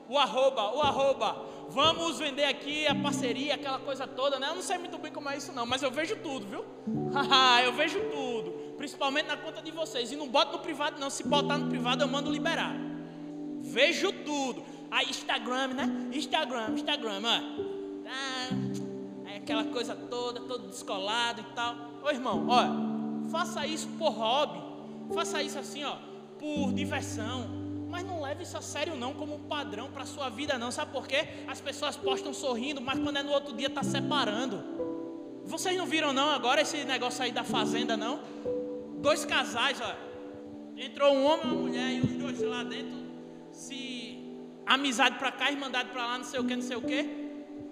o arroba, o arroba. Vamos vender aqui a parceria, aquela coisa toda, né? Eu não sei muito bem como é isso não, mas eu vejo tudo, viu? eu vejo tudo, principalmente na conta de vocês. E não boto no privado não, se botar no privado eu mando liberar. Vejo tudo. Aí Instagram, né? Instagram, Instagram, ó. Ah, é aquela coisa toda, todo descolado e tal. Ô irmão, ó, faça isso por hobby. Faça isso assim, ó, por diversão mas não leve isso a sério não como um padrão para a sua vida não. Sabe por quê? As pessoas postam sorrindo, mas quando é no outro dia está separando. Vocês não viram não agora esse negócio aí da fazenda não? Dois casais, ó. Entrou um homem e uma mulher e os dois lá dentro se amizade para cá, irmandade para lá, não sei o que, não sei o que.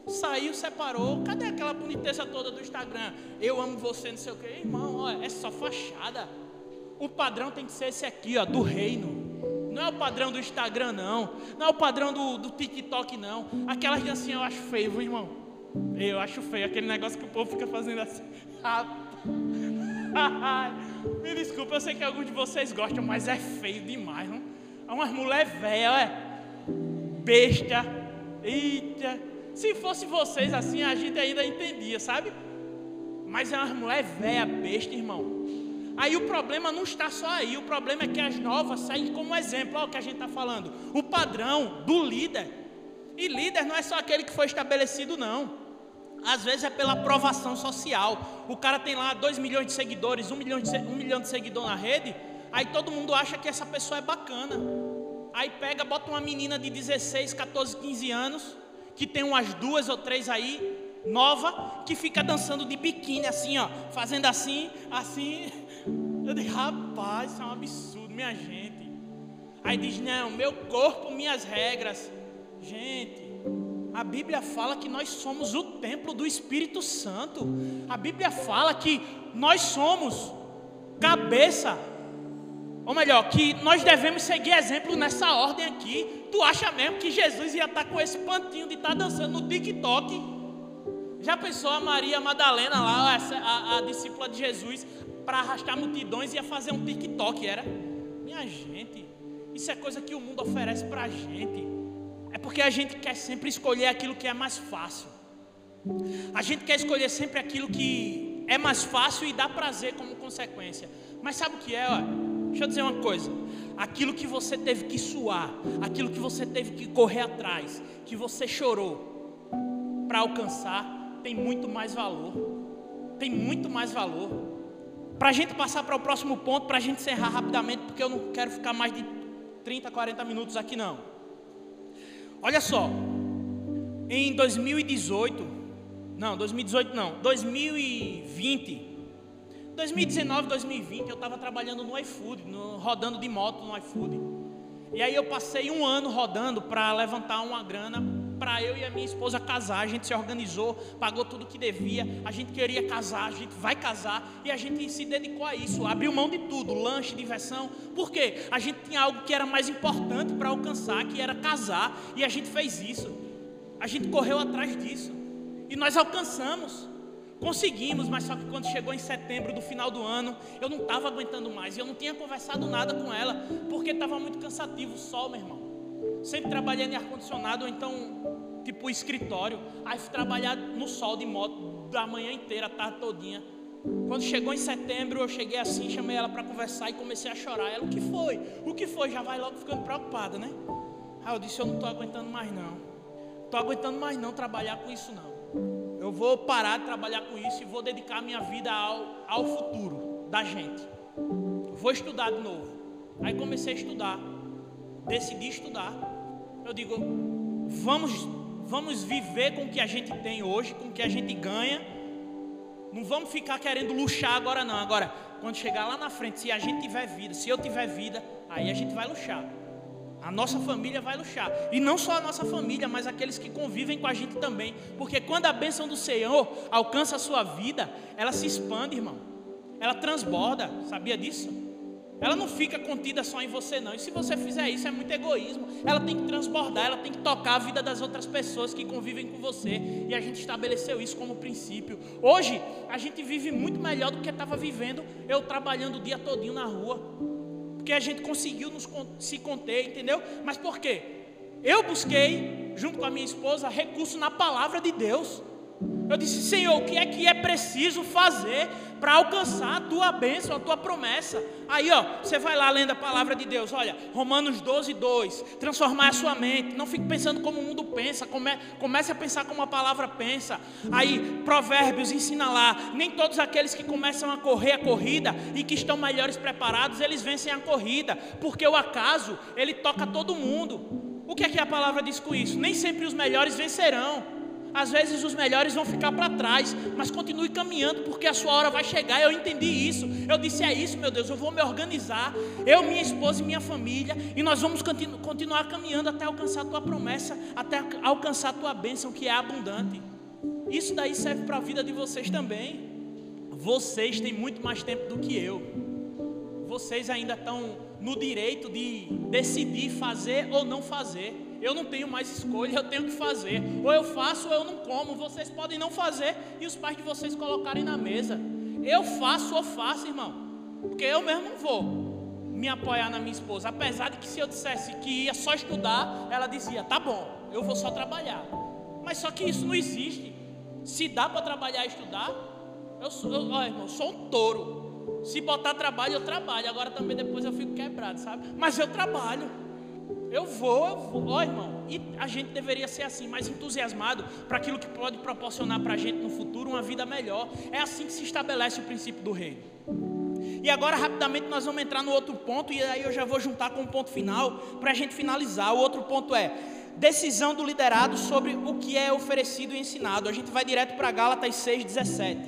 Saiu, separou. Cadê aquela boniteza toda do Instagram? Eu amo você, não sei o que. Irmão, ó, é só fachada. O padrão tem que ser esse aqui, ó, do reino. Não é o padrão do Instagram, não. Não é o padrão do, do TikTok, não. Aquelas assim eu acho feio, viu, irmão? Eu acho feio aquele negócio que o povo fica fazendo assim. Me desculpa, eu sei que alguns de vocês gostam, mas é feio demais, não? É umas mulher velha, é besta. Eita. Se fosse vocês assim, a gente ainda entendia, sabe? Mas é uma mulher velha, besta, irmão. Aí o problema não está só aí, o problema é que as novas saem como exemplo, olha o que a gente está falando. O padrão do líder. E líder não é só aquele que foi estabelecido, não. Às vezes é pela aprovação social. O cara tem lá 2 milhões de seguidores, 1 um milhão de, um milhão de seguidores na rede, aí todo mundo acha que essa pessoa é bacana. Aí pega, bota uma menina de 16, 14, 15 anos, que tem umas duas ou três aí, nova, que fica dançando de biquíni assim, ó, fazendo assim, assim, eu digo, rapaz, isso é um absurdo, minha gente. Aí diz, não, meu corpo, minhas regras. Gente, a Bíblia fala que nós somos o templo do Espírito Santo. A Bíblia fala que nós somos cabeça. Ou melhor, que nós devemos seguir exemplo nessa ordem aqui. Tu acha mesmo que Jesus ia estar com esse pantinho de estar dançando no TikTok? Já pensou a Maria Madalena lá, a, a discípula de Jesus, para arrastar multidões ia fazer um TikTok, era? Minha gente, isso é coisa que o mundo oferece para a gente. É porque a gente quer sempre escolher aquilo que é mais fácil. A gente quer escolher sempre aquilo que é mais fácil e dá prazer como consequência. Mas sabe o que é? Ó? Deixa eu dizer uma coisa. Aquilo que você teve que suar, aquilo que você teve que correr atrás, que você chorou para alcançar, tem muito mais valor. Tem muito mais valor. Para a gente passar para o próximo ponto, para a gente encerrar rapidamente, porque eu não quero ficar mais de 30, 40 minutos aqui não. Olha só, em 2018, não, 2018 não, 2020, 2019, 2020, eu estava trabalhando no iFood, no, rodando de moto no iFood. E aí eu passei um ano rodando para levantar uma grana para eu e a minha esposa casar. A gente se organizou, pagou tudo que devia. A gente queria casar, a gente vai casar e a gente se dedicou a isso, abriu mão de tudo, lanche, diversão. Por quê? A gente tinha algo que era mais importante para alcançar, que era casar, e a gente fez isso. A gente correu atrás disso e nós alcançamos. Conseguimos, mas só que quando chegou em setembro do final do ano, eu não estava aguentando mais. Eu não tinha conversado nada com ela, porque estava muito cansativo o sol, meu irmão. Sempre trabalhando em ar-condicionado ou então, tipo, escritório. Aí fui trabalhar no sol de moto da manhã inteira, a tarde todinha. Quando chegou em setembro, eu cheguei assim, chamei ela para conversar e comecei a chorar. Ela, o que foi? O que foi? Já vai logo ficando preocupada, né? Aí eu disse, eu não estou aguentando mais não. Estou aguentando mais não trabalhar com isso não. Eu vou parar de trabalhar com isso e vou dedicar minha vida ao, ao futuro da gente. Vou estudar de novo. Aí comecei a estudar. Decidi estudar. Eu digo, vamos, vamos viver com o que a gente tem hoje, com o que a gente ganha não vamos ficar querendo luxar agora não. Agora, quando chegar lá na frente, se a gente tiver vida, se eu tiver vida, aí a gente vai luxar. A nossa família vai luxar. E não só a nossa família, mas aqueles que convivem com a gente também. Porque quando a bênção do Senhor alcança a sua vida, ela se expande, irmão. Ela transborda. Sabia disso? Ela não fica contida só em você, não. E se você fizer isso, é muito egoísmo. Ela tem que transbordar, ela tem que tocar a vida das outras pessoas que convivem com você. E a gente estabeleceu isso como princípio. Hoje, a gente vive muito melhor do que estava vivendo eu trabalhando o dia todinho na rua. Porque a gente conseguiu nos, se conter, entendeu? Mas por quê? Eu busquei, junto com a minha esposa, recurso na palavra de Deus. Eu disse, Senhor, o que é que é preciso fazer para alcançar a tua bênção, a tua promessa? Aí, ó, você vai lá lendo a palavra de Deus, olha, Romanos 12, 2, transformar a sua mente, não fique pensando como o mundo pensa, come, comece a pensar como a palavra pensa. Aí, Provérbios ensina lá, nem todos aqueles que começam a correr a corrida e que estão melhores preparados, eles vencem a corrida, porque o acaso, ele toca todo mundo. O que é que a palavra diz com isso? Nem sempre os melhores vencerão. Às vezes os melhores vão ficar para trás, mas continue caminhando, porque a sua hora vai chegar. Eu entendi isso. Eu disse: é isso, meu Deus, eu vou me organizar, eu, minha esposa e minha família, e nós vamos continu continuar caminhando até alcançar a tua promessa, até alcançar a tua bênção, que é abundante. Isso daí serve para a vida de vocês também. Vocês têm muito mais tempo do que eu. Vocês ainda estão no direito de decidir fazer ou não fazer eu não tenho mais escolha, eu tenho que fazer. Ou eu faço ou eu não como. Vocês podem não fazer e os pais de vocês colocarem na mesa. Eu faço ou faço, irmão. Porque eu mesmo não vou me apoiar na minha esposa. Apesar de que se eu dissesse que ia só estudar, ela dizia: tá bom, eu vou só trabalhar. Mas só que isso não existe. Se dá para trabalhar e estudar, eu sou, eu, ó, irmão, sou um touro. Se botar trabalho, eu trabalho. Agora também depois eu fico quebrado, sabe? Mas eu trabalho. Eu vou, eu vou, ó irmão, e a gente deveria ser assim, mais entusiasmado para aquilo que pode proporcionar para a gente no futuro uma vida melhor. É assim que se estabelece o princípio do reino. E agora, rapidamente, nós vamos entrar no outro ponto, e aí eu já vou juntar com o ponto final, para a gente finalizar. O outro ponto é decisão do liderado sobre o que é oferecido e ensinado. A gente vai direto para Gálatas 6,17.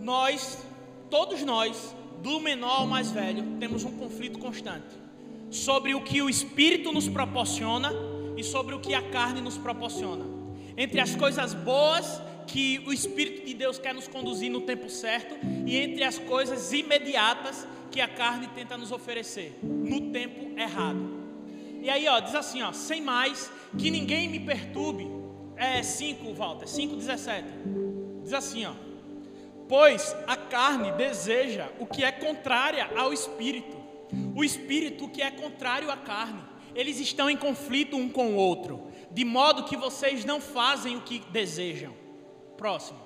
Nós, todos nós, do menor ao mais velho, temos um conflito constante sobre o que o Espírito nos proporciona e sobre o que a carne nos proporciona. Entre as coisas boas que o Espírito de Deus quer nos conduzir no tempo certo e entre as coisas imediatas que a carne tenta nos oferecer no tempo errado. E aí, ó, diz assim, ó, sem mais, que ninguém me perturbe. É 5, Walter, 5:17. Diz assim, ó: Pois a carne deseja o que é contrária ao espírito o espírito que é contrário à carne. Eles estão em conflito um com o outro, de modo que vocês não fazem o que desejam. Próximo.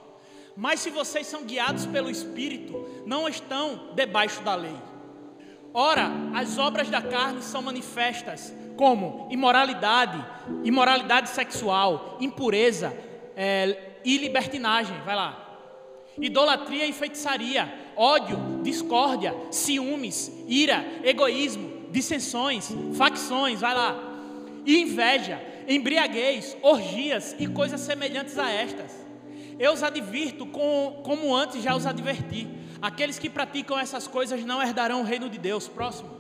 Mas se vocês são guiados pelo espírito, não estão debaixo da lei. Ora, as obras da carne são manifestas como imoralidade, imoralidade sexual, impureza é, e libertinagem. Vai lá. Idolatria e feitiçaria ódio, discórdia, ciúmes, ira, egoísmo, dissensões, facções, vai lá, inveja, embriaguez, orgias e coisas semelhantes a estas. Eu os advirto com, como antes já os adverti. Aqueles que praticam essas coisas não herdarão o reino de Deus. Próximo.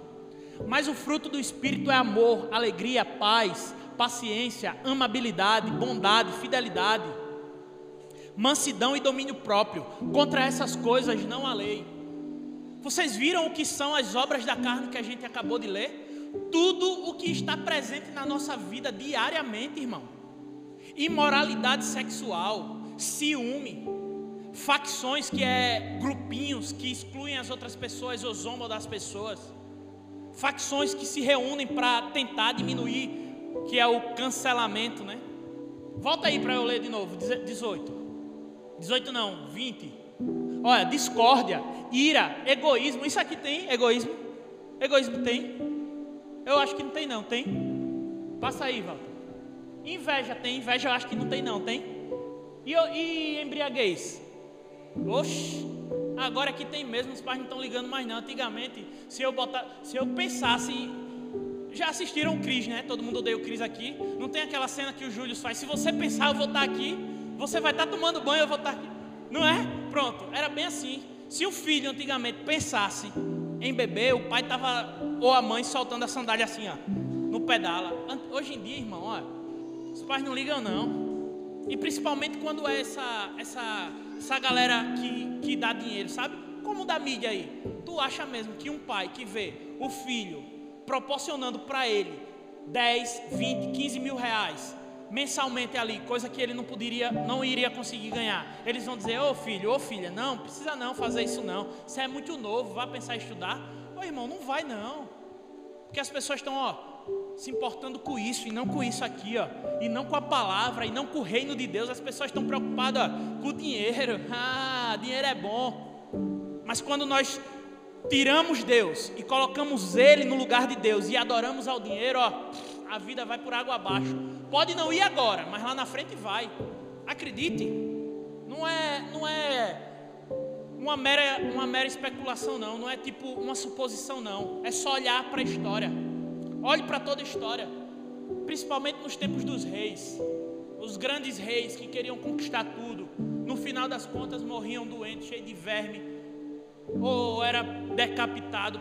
Mas o fruto do Espírito é amor, alegria, paz, paciência, amabilidade, bondade, fidelidade mansidão e domínio próprio. Contra essas coisas não há lei. Vocês viram o que são as obras da carne que a gente acabou de ler? Tudo o que está presente na nossa vida diariamente, irmão. Imoralidade sexual, ciúme, facções que é grupinhos que excluem as outras pessoas ou zombam das pessoas. Facções que se reúnem para tentar diminuir que é o cancelamento, né? Volta aí para eu ler de novo, 18. 18 não, 20. Olha, discórdia, ira, egoísmo. Isso aqui tem egoísmo? Egoísmo tem? Eu acho que não tem não, tem? Passa aí, Walter. Inveja tem, inveja eu acho que não tem não, tem? E, e embriaguez? Oxe, agora que tem mesmo, os pais não estão ligando mais não. Antigamente, se eu botar, se eu pensasse, já assistiram o Cris, né? Todo mundo odeia o Cris aqui. Não tem aquela cena que o Júlio faz. Se você pensar, eu vou estar aqui. Você vai estar tomando banho, eu vou estar aqui. Não é? Pronto, era bem assim. Se o filho antigamente pensasse em beber, o pai estava, ou a mãe, soltando a sandália assim, ó, no pedala. Hoje em dia, irmão, ó, os pais não ligam não. E principalmente quando é essa, essa, essa galera que, que dá dinheiro, sabe? Como da mídia aí. Tu acha mesmo que um pai que vê o filho proporcionando para ele 10, 20, 15 mil reais mensalmente ali, coisa que ele não poderia, não iria conseguir ganhar. Eles vão dizer: "Ô oh, filho, ô oh, filha, não, precisa não fazer isso não. Você é muito novo, vá pensar em estudar". Ô irmão, não vai não. Porque as pessoas estão, ó, se importando com isso e não com isso aqui, ó, e não com a palavra e não com o reino de Deus. As pessoas estão preocupadas ó, com o dinheiro. Ah, dinheiro é bom. Mas quando nós tiramos Deus e colocamos Ele no lugar de Deus e adoramos ao dinheiro, ó, a vida vai por água abaixo. Pode não ir agora, mas lá na frente vai. Acredite. Não é, não é uma mera, uma mera especulação não, não é tipo uma suposição não. É só olhar para a história. Olhe para toda a história, principalmente nos tempos dos reis. Os grandes reis que queriam conquistar tudo, no final das contas morriam doentes, cheios de verme, ou era decapitado.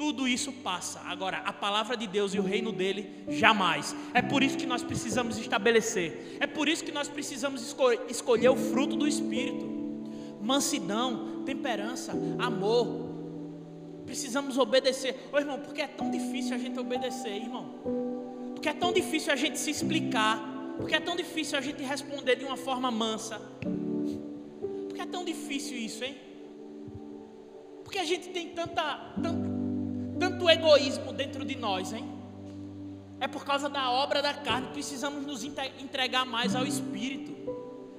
Tudo isso passa. Agora, a palavra de Deus e o reino dele, jamais. É por isso que nós precisamos estabelecer. É por isso que nós precisamos esco escolher o fruto do Espírito: mansidão, temperança, amor, precisamos obedecer. Ô irmão, porque é tão difícil a gente obedecer, irmão? Porque é tão difícil a gente se explicar. Porque é tão difícil a gente responder de uma forma mansa. Porque é tão difícil isso, hein? Porque a gente tem tanta, tanto, tanto egoísmo dentro de nós, hein? É por causa da obra da carne, precisamos nos entregar mais ao Espírito.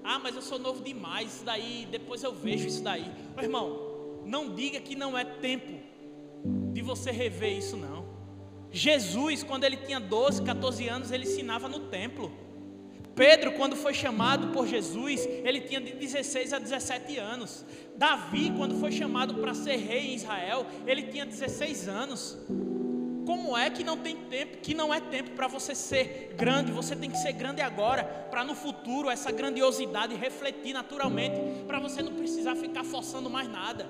Ah, mas eu sou novo demais, isso daí, depois eu vejo isso daí. Ô, irmão, não diga que não é tempo de você rever isso, não. Jesus, quando ele tinha 12, 14 anos, ele ensinava no templo. Pedro, quando foi chamado por Jesus, ele tinha de 16 a 17 anos. Davi, quando foi chamado para ser rei em Israel, ele tinha 16 anos. Como é que não tem tempo, que não é tempo para você ser grande? Você tem que ser grande agora, para no futuro essa grandiosidade refletir naturalmente, para você não precisar ficar forçando mais nada.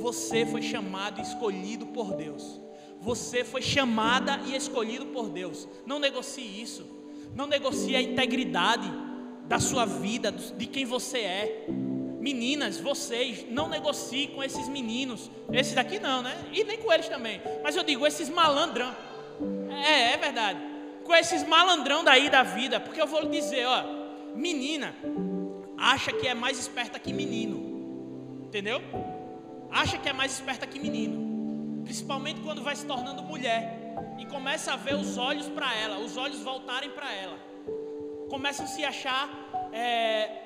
Você foi chamado e escolhido por Deus. Você foi chamada e escolhido por Deus. Não negocie isso. Não negocie a integridade da sua vida, de quem você é. Meninas, vocês não negociem com esses meninos. Esses daqui não, né? E nem com eles também. Mas eu digo, esses malandrão. É, é verdade. Com esses malandrão daí da vida. Porque eu vou lhe dizer, ó. Menina acha que é mais esperta que menino. Entendeu? acha que é mais esperta que menino, principalmente quando vai se tornando mulher e começa a ver os olhos para ela, os olhos voltarem para ela, começam a se achar é,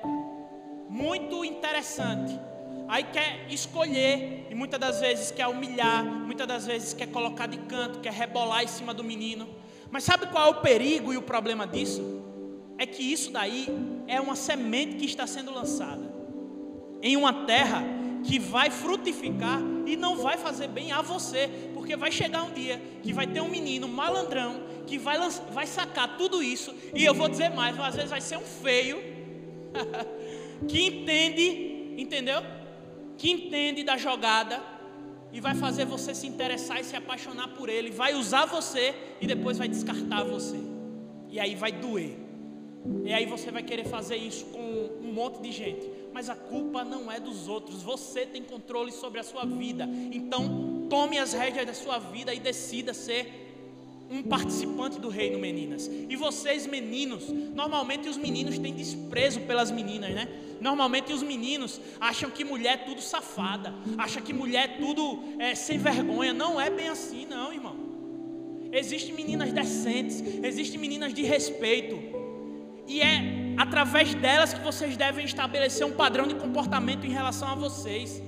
muito interessante. Aí quer escolher e muitas das vezes quer humilhar, muitas das vezes quer colocar de canto, quer rebolar em cima do menino. Mas sabe qual é o perigo e o problema disso? É que isso daí é uma semente que está sendo lançada em uma terra que vai frutificar e não vai fazer bem a você, porque vai chegar um dia que vai ter um menino malandrão que vai, vai sacar tudo isso, e eu vou dizer mais, às vezes vai ser um feio que entende, entendeu? Que entende da jogada e vai fazer você se interessar e se apaixonar por ele, vai usar você e depois vai descartar você. E aí vai doer. E aí você vai querer fazer isso com um monte de gente mas a culpa não é dos outros. Você tem controle sobre a sua vida. Então, tome as rédeas da sua vida e decida ser um participante do reino, meninas. E vocês, meninos, normalmente os meninos têm desprezo pelas meninas, né? Normalmente os meninos acham que mulher é tudo safada, acham que mulher é tudo é, sem vergonha. Não é bem assim, não, irmão. Existem meninas decentes, existem meninas de respeito. E é através delas que vocês devem estabelecer um padrão de comportamento em relação a vocês.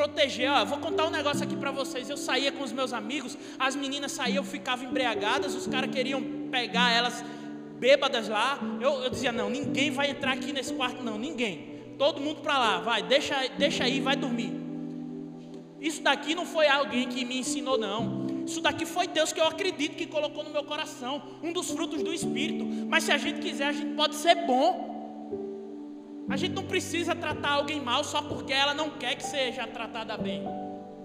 Proteger, ó, vou contar um negócio aqui para vocês. Eu saía com os meus amigos, as meninas saíam, ficavam embriagadas, os caras queriam pegar elas bêbadas lá. Eu, eu dizia: não, ninguém vai entrar aqui nesse quarto, não, ninguém. Todo mundo para lá, vai, deixa, deixa aí, vai dormir. Isso daqui não foi alguém que me ensinou, não. Isso daqui foi Deus que eu acredito que colocou no meu coração, um dos frutos do Espírito. Mas se a gente quiser, a gente pode ser bom. A gente não precisa tratar alguém mal só porque ela não quer que seja tratada bem.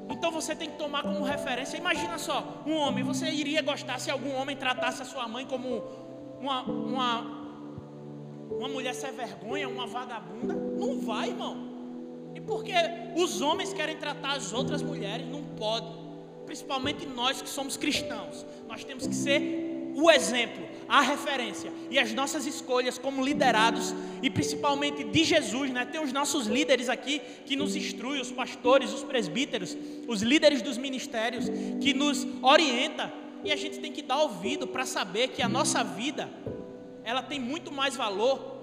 Então você tem que tomar como referência. Imagina só, um homem, você iria gostar se algum homem tratasse a sua mãe como uma, uma, uma mulher sem vergonha, uma vagabunda? Não vai, irmão. E porque os homens querem tratar as outras mulheres, não pode. Principalmente nós que somos cristãos. Nós temos que ser o exemplo, a referência. E as nossas escolhas como liderados, e principalmente de Jesus, né? Tem os nossos líderes aqui que nos instruem, os pastores, os presbíteros, os líderes dos ministérios, que nos orienta. E a gente tem que dar ouvido para saber que a nossa vida, ela tem muito mais valor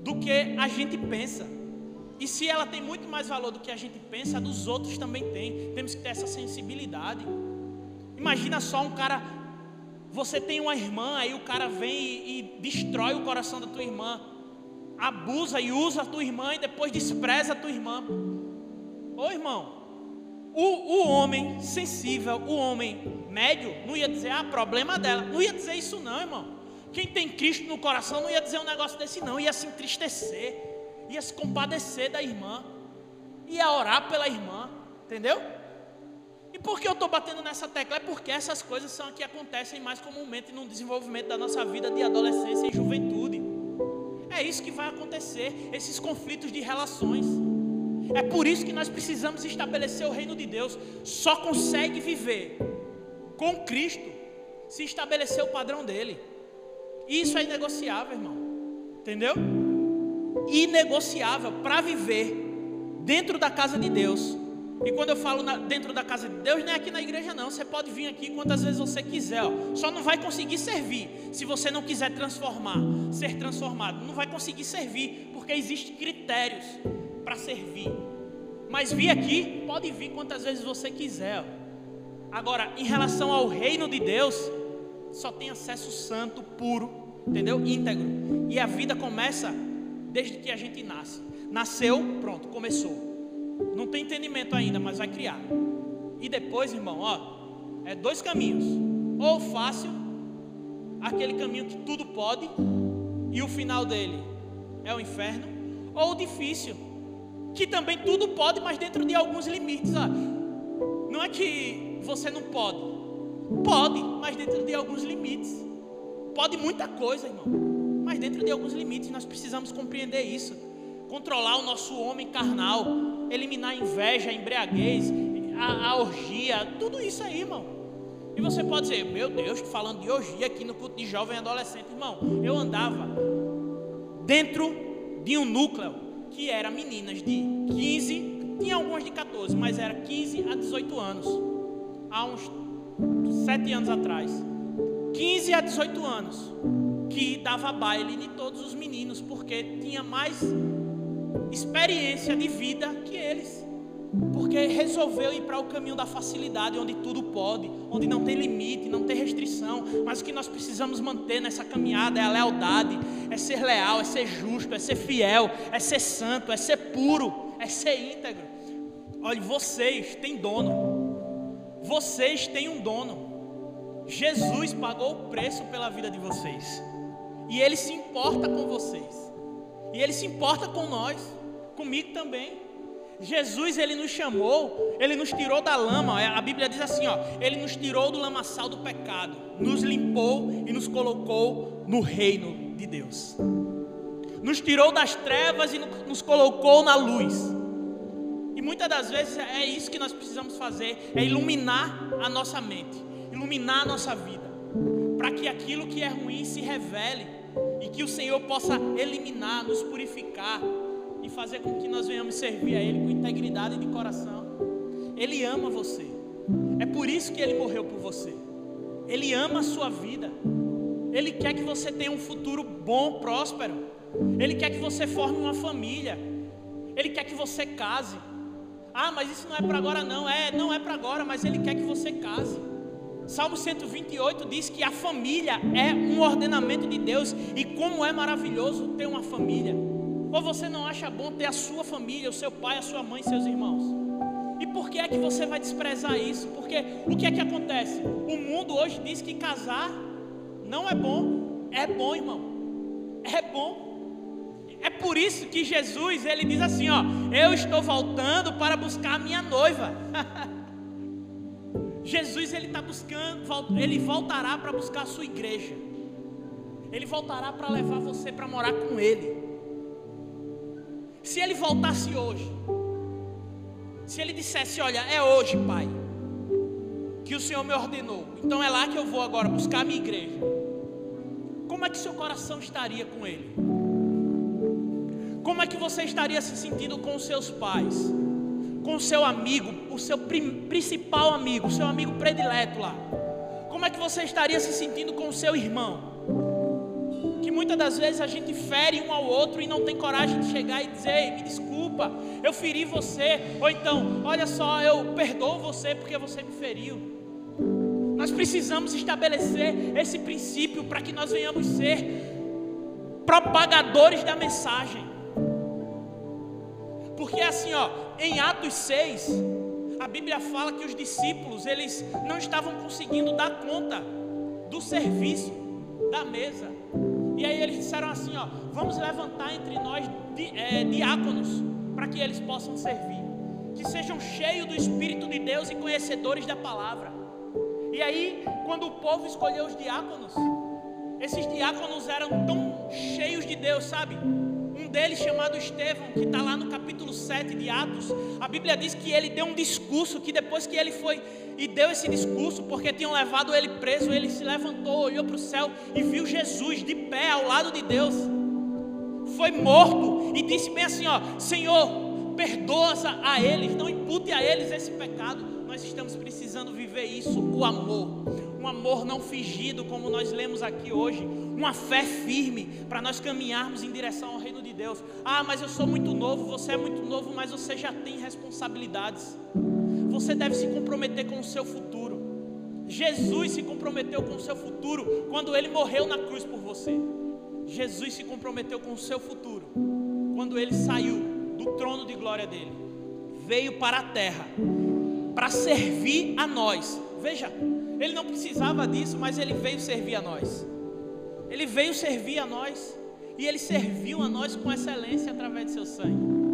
do que a gente pensa. E se ela tem muito mais valor do que a gente pensa, a dos outros também tem. Temos que ter essa sensibilidade. Imagina só um cara, você tem uma irmã, aí o cara vem e, e destrói o coração da tua irmã, abusa e usa a tua irmã e depois despreza a tua irmã. Ô irmão, o, o homem sensível, o homem médio, não ia dizer, ah, problema dela. Não ia dizer isso, não, irmão. Quem tem Cristo no coração não ia dizer um negócio desse, não. Ia se entristecer, ia se compadecer da irmã, ia orar pela irmã, entendeu? E por que eu estou batendo nessa tecla? É porque essas coisas são que acontecem mais comumente no desenvolvimento da nossa vida de adolescência e juventude. É isso que vai acontecer, esses conflitos de relações. É por isso que nós precisamos estabelecer o reino de Deus. Só consegue viver com Cristo se estabelecer o padrão dele. Isso é inegociável, irmão. Entendeu? Inegociável para viver dentro da casa de Deus. E quando eu falo na, dentro da casa de Deus, não é aqui na igreja, não. Você pode vir aqui quantas vezes você quiser. Ó. Só não vai conseguir servir se você não quiser transformar, ser transformado. Não vai conseguir servir, porque existem critérios para servir. Mas vir aqui, pode vir quantas vezes você quiser. Ó. Agora, em relação ao reino de Deus, só tem acesso santo, puro, entendeu? Íntegro. E a vida começa desde que a gente nasce. Nasceu, pronto, começou. Não tem entendimento ainda, mas vai criar. E depois, irmão, ó, é dois caminhos. Ou fácil, aquele caminho que tudo pode, e o final dele é o inferno, ou difícil, que também tudo pode, mas dentro de alguns limites. Ó. Não é que você não pode, Pode, mas dentro de alguns limites. Pode muita coisa, irmão. Mas dentro de alguns limites nós precisamos compreender isso. Controlar o nosso homem carnal, eliminar a inveja, a embriaguez, a, a orgia, tudo isso aí, irmão. E você pode dizer, meu Deus, falando de orgia aqui no culto de jovem e adolescente, irmão. Eu andava dentro de um núcleo que era meninas de 15, tinha algumas de 14, mas era 15 a 18 anos. Há uns sete anos atrás, 15 a 18 anos, que dava baile em todos os meninos, porque tinha mais experiência de vida que eles. Porque resolveu ir para o caminho da facilidade, onde tudo pode, onde não tem limite, não tem restrição. Mas o que nós precisamos manter nessa caminhada é a lealdade, é ser leal, é ser justo, é ser fiel, é ser santo, é ser puro, é ser íntegro. Olha, vocês têm dono. Vocês têm um dono. Jesus pagou o preço pela vida de vocês. E Ele se importa com vocês. E Ele se importa com nós, comigo também. Jesus, Ele nos chamou, Ele nos tirou da lama. A Bíblia diz assim: ó, Ele nos tirou do lamaçal do pecado, nos limpou e nos colocou no reino de Deus. Nos tirou das trevas e nos colocou na luz. E muitas das vezes é isso que nós precisamos fazer: é iluminar a nossa mente, iluminar a nossa vida, para que aquilo que é ruim se revele e que o Senhor possa eliminar, nos purificar e fazer com que nós venhamos servir a Ele com integridade de coração. Ele ama você, é por isso que Ele morreu por você. Ele ama a sua vida. Ele quer que você tenha um futuro bom, próspero. Ele quer que você forme uma família. Ele quer que você case. Ah, mas isso não é para agora não. É, não é para agora, mas ele quer que você case. Salmo 128 diz que a família é um ordenamento de Deus e como é maravilhoso ter uma família. Ou você não acha bom ter a sua família, o seu pai, a sua mãe, seus irmãos? E por que é que você vai desprezar isso? Porque o que é que acontece? O mundo hoje diz que casar não é bom. É bom, irmão. É bom. É por isso que Jesus, ele diz assim, ó, eu estou voltando para buscar a minha noiva. Jesus ele está buscando, ele voltará para buscar a sua igreja. Ele voltará para levar você para morar com ele. Se ele voltasse hoje, se ele dissesse, olha, é hoje, Pai, que o Senhor me ordenou, então é lá que eu vou agora buscar a minha igreja. Como é que seu coração estaria com ele? Como é que você estaria se sentindo com os seus pais? Com o seu amigo, o seu principal amigo, o seu amigo predileto lá? Como é que você estaria se sentindo com o seu irmão? Que muitas das vezes a gente fere um ao outro e não tem coragem de chegar e dizer: me desculpa, eu feri você. Ou então, olha só, eu perdoo você porque você me feriu. Nós precisamos estabelecer esse princípio para que nós venhamos ser propagadores da mensagem. Porque assim, ó, em Atos 6, a Bíblia fala que os discípulos, eles não estavam conseguindo dar conta do serviço, da mesa. E aí eles disseram assim, ó, vamos levantar entre nós di, é, diáconos, para que eles possam servir. Que sejam cheios do Espírito de Deus e conhecedores da palavra. E aí, quando o povo escolheu os diáconos, esses diáconos eram tão cheios de Deus, sabe? Deles, chamado Estevão, que está lá no capítulo 7 de Atos, a Bíblia diz que ele deu um discurso, que depois que ele foi e deu esse discurso, porque tinham levado ele preso, ele se levantou, olhou para o céu e viu Jesus de pé ao lado de Deus. Foi morto e disse bem assim: ó, Senhor, perdoa a eles, não impute a eles esse pecado. Nós estamos precisando viver isso, o amor um amor não fingido, como nós lemos aqui hoje, uma fé firme para nós caminharmos em direção ao reino Deus. Ah, mas eu sou muito novo, você é muito novo, mas você já tem responsabilidades. Você deve se comprometer com o seu futuro. Jesus se comprometeu com o seu futuro quando ele morreu na cruz por você. Jesus se comprometeu com o seu futuro quando ele saiu do trono de glória dele, veio para a terra para servir a nós. Veja, ele não precisava disso, mas ele veio servir a nós. Ele veio servir a nós. E ele serviu a nós com excelência através de seu sangue.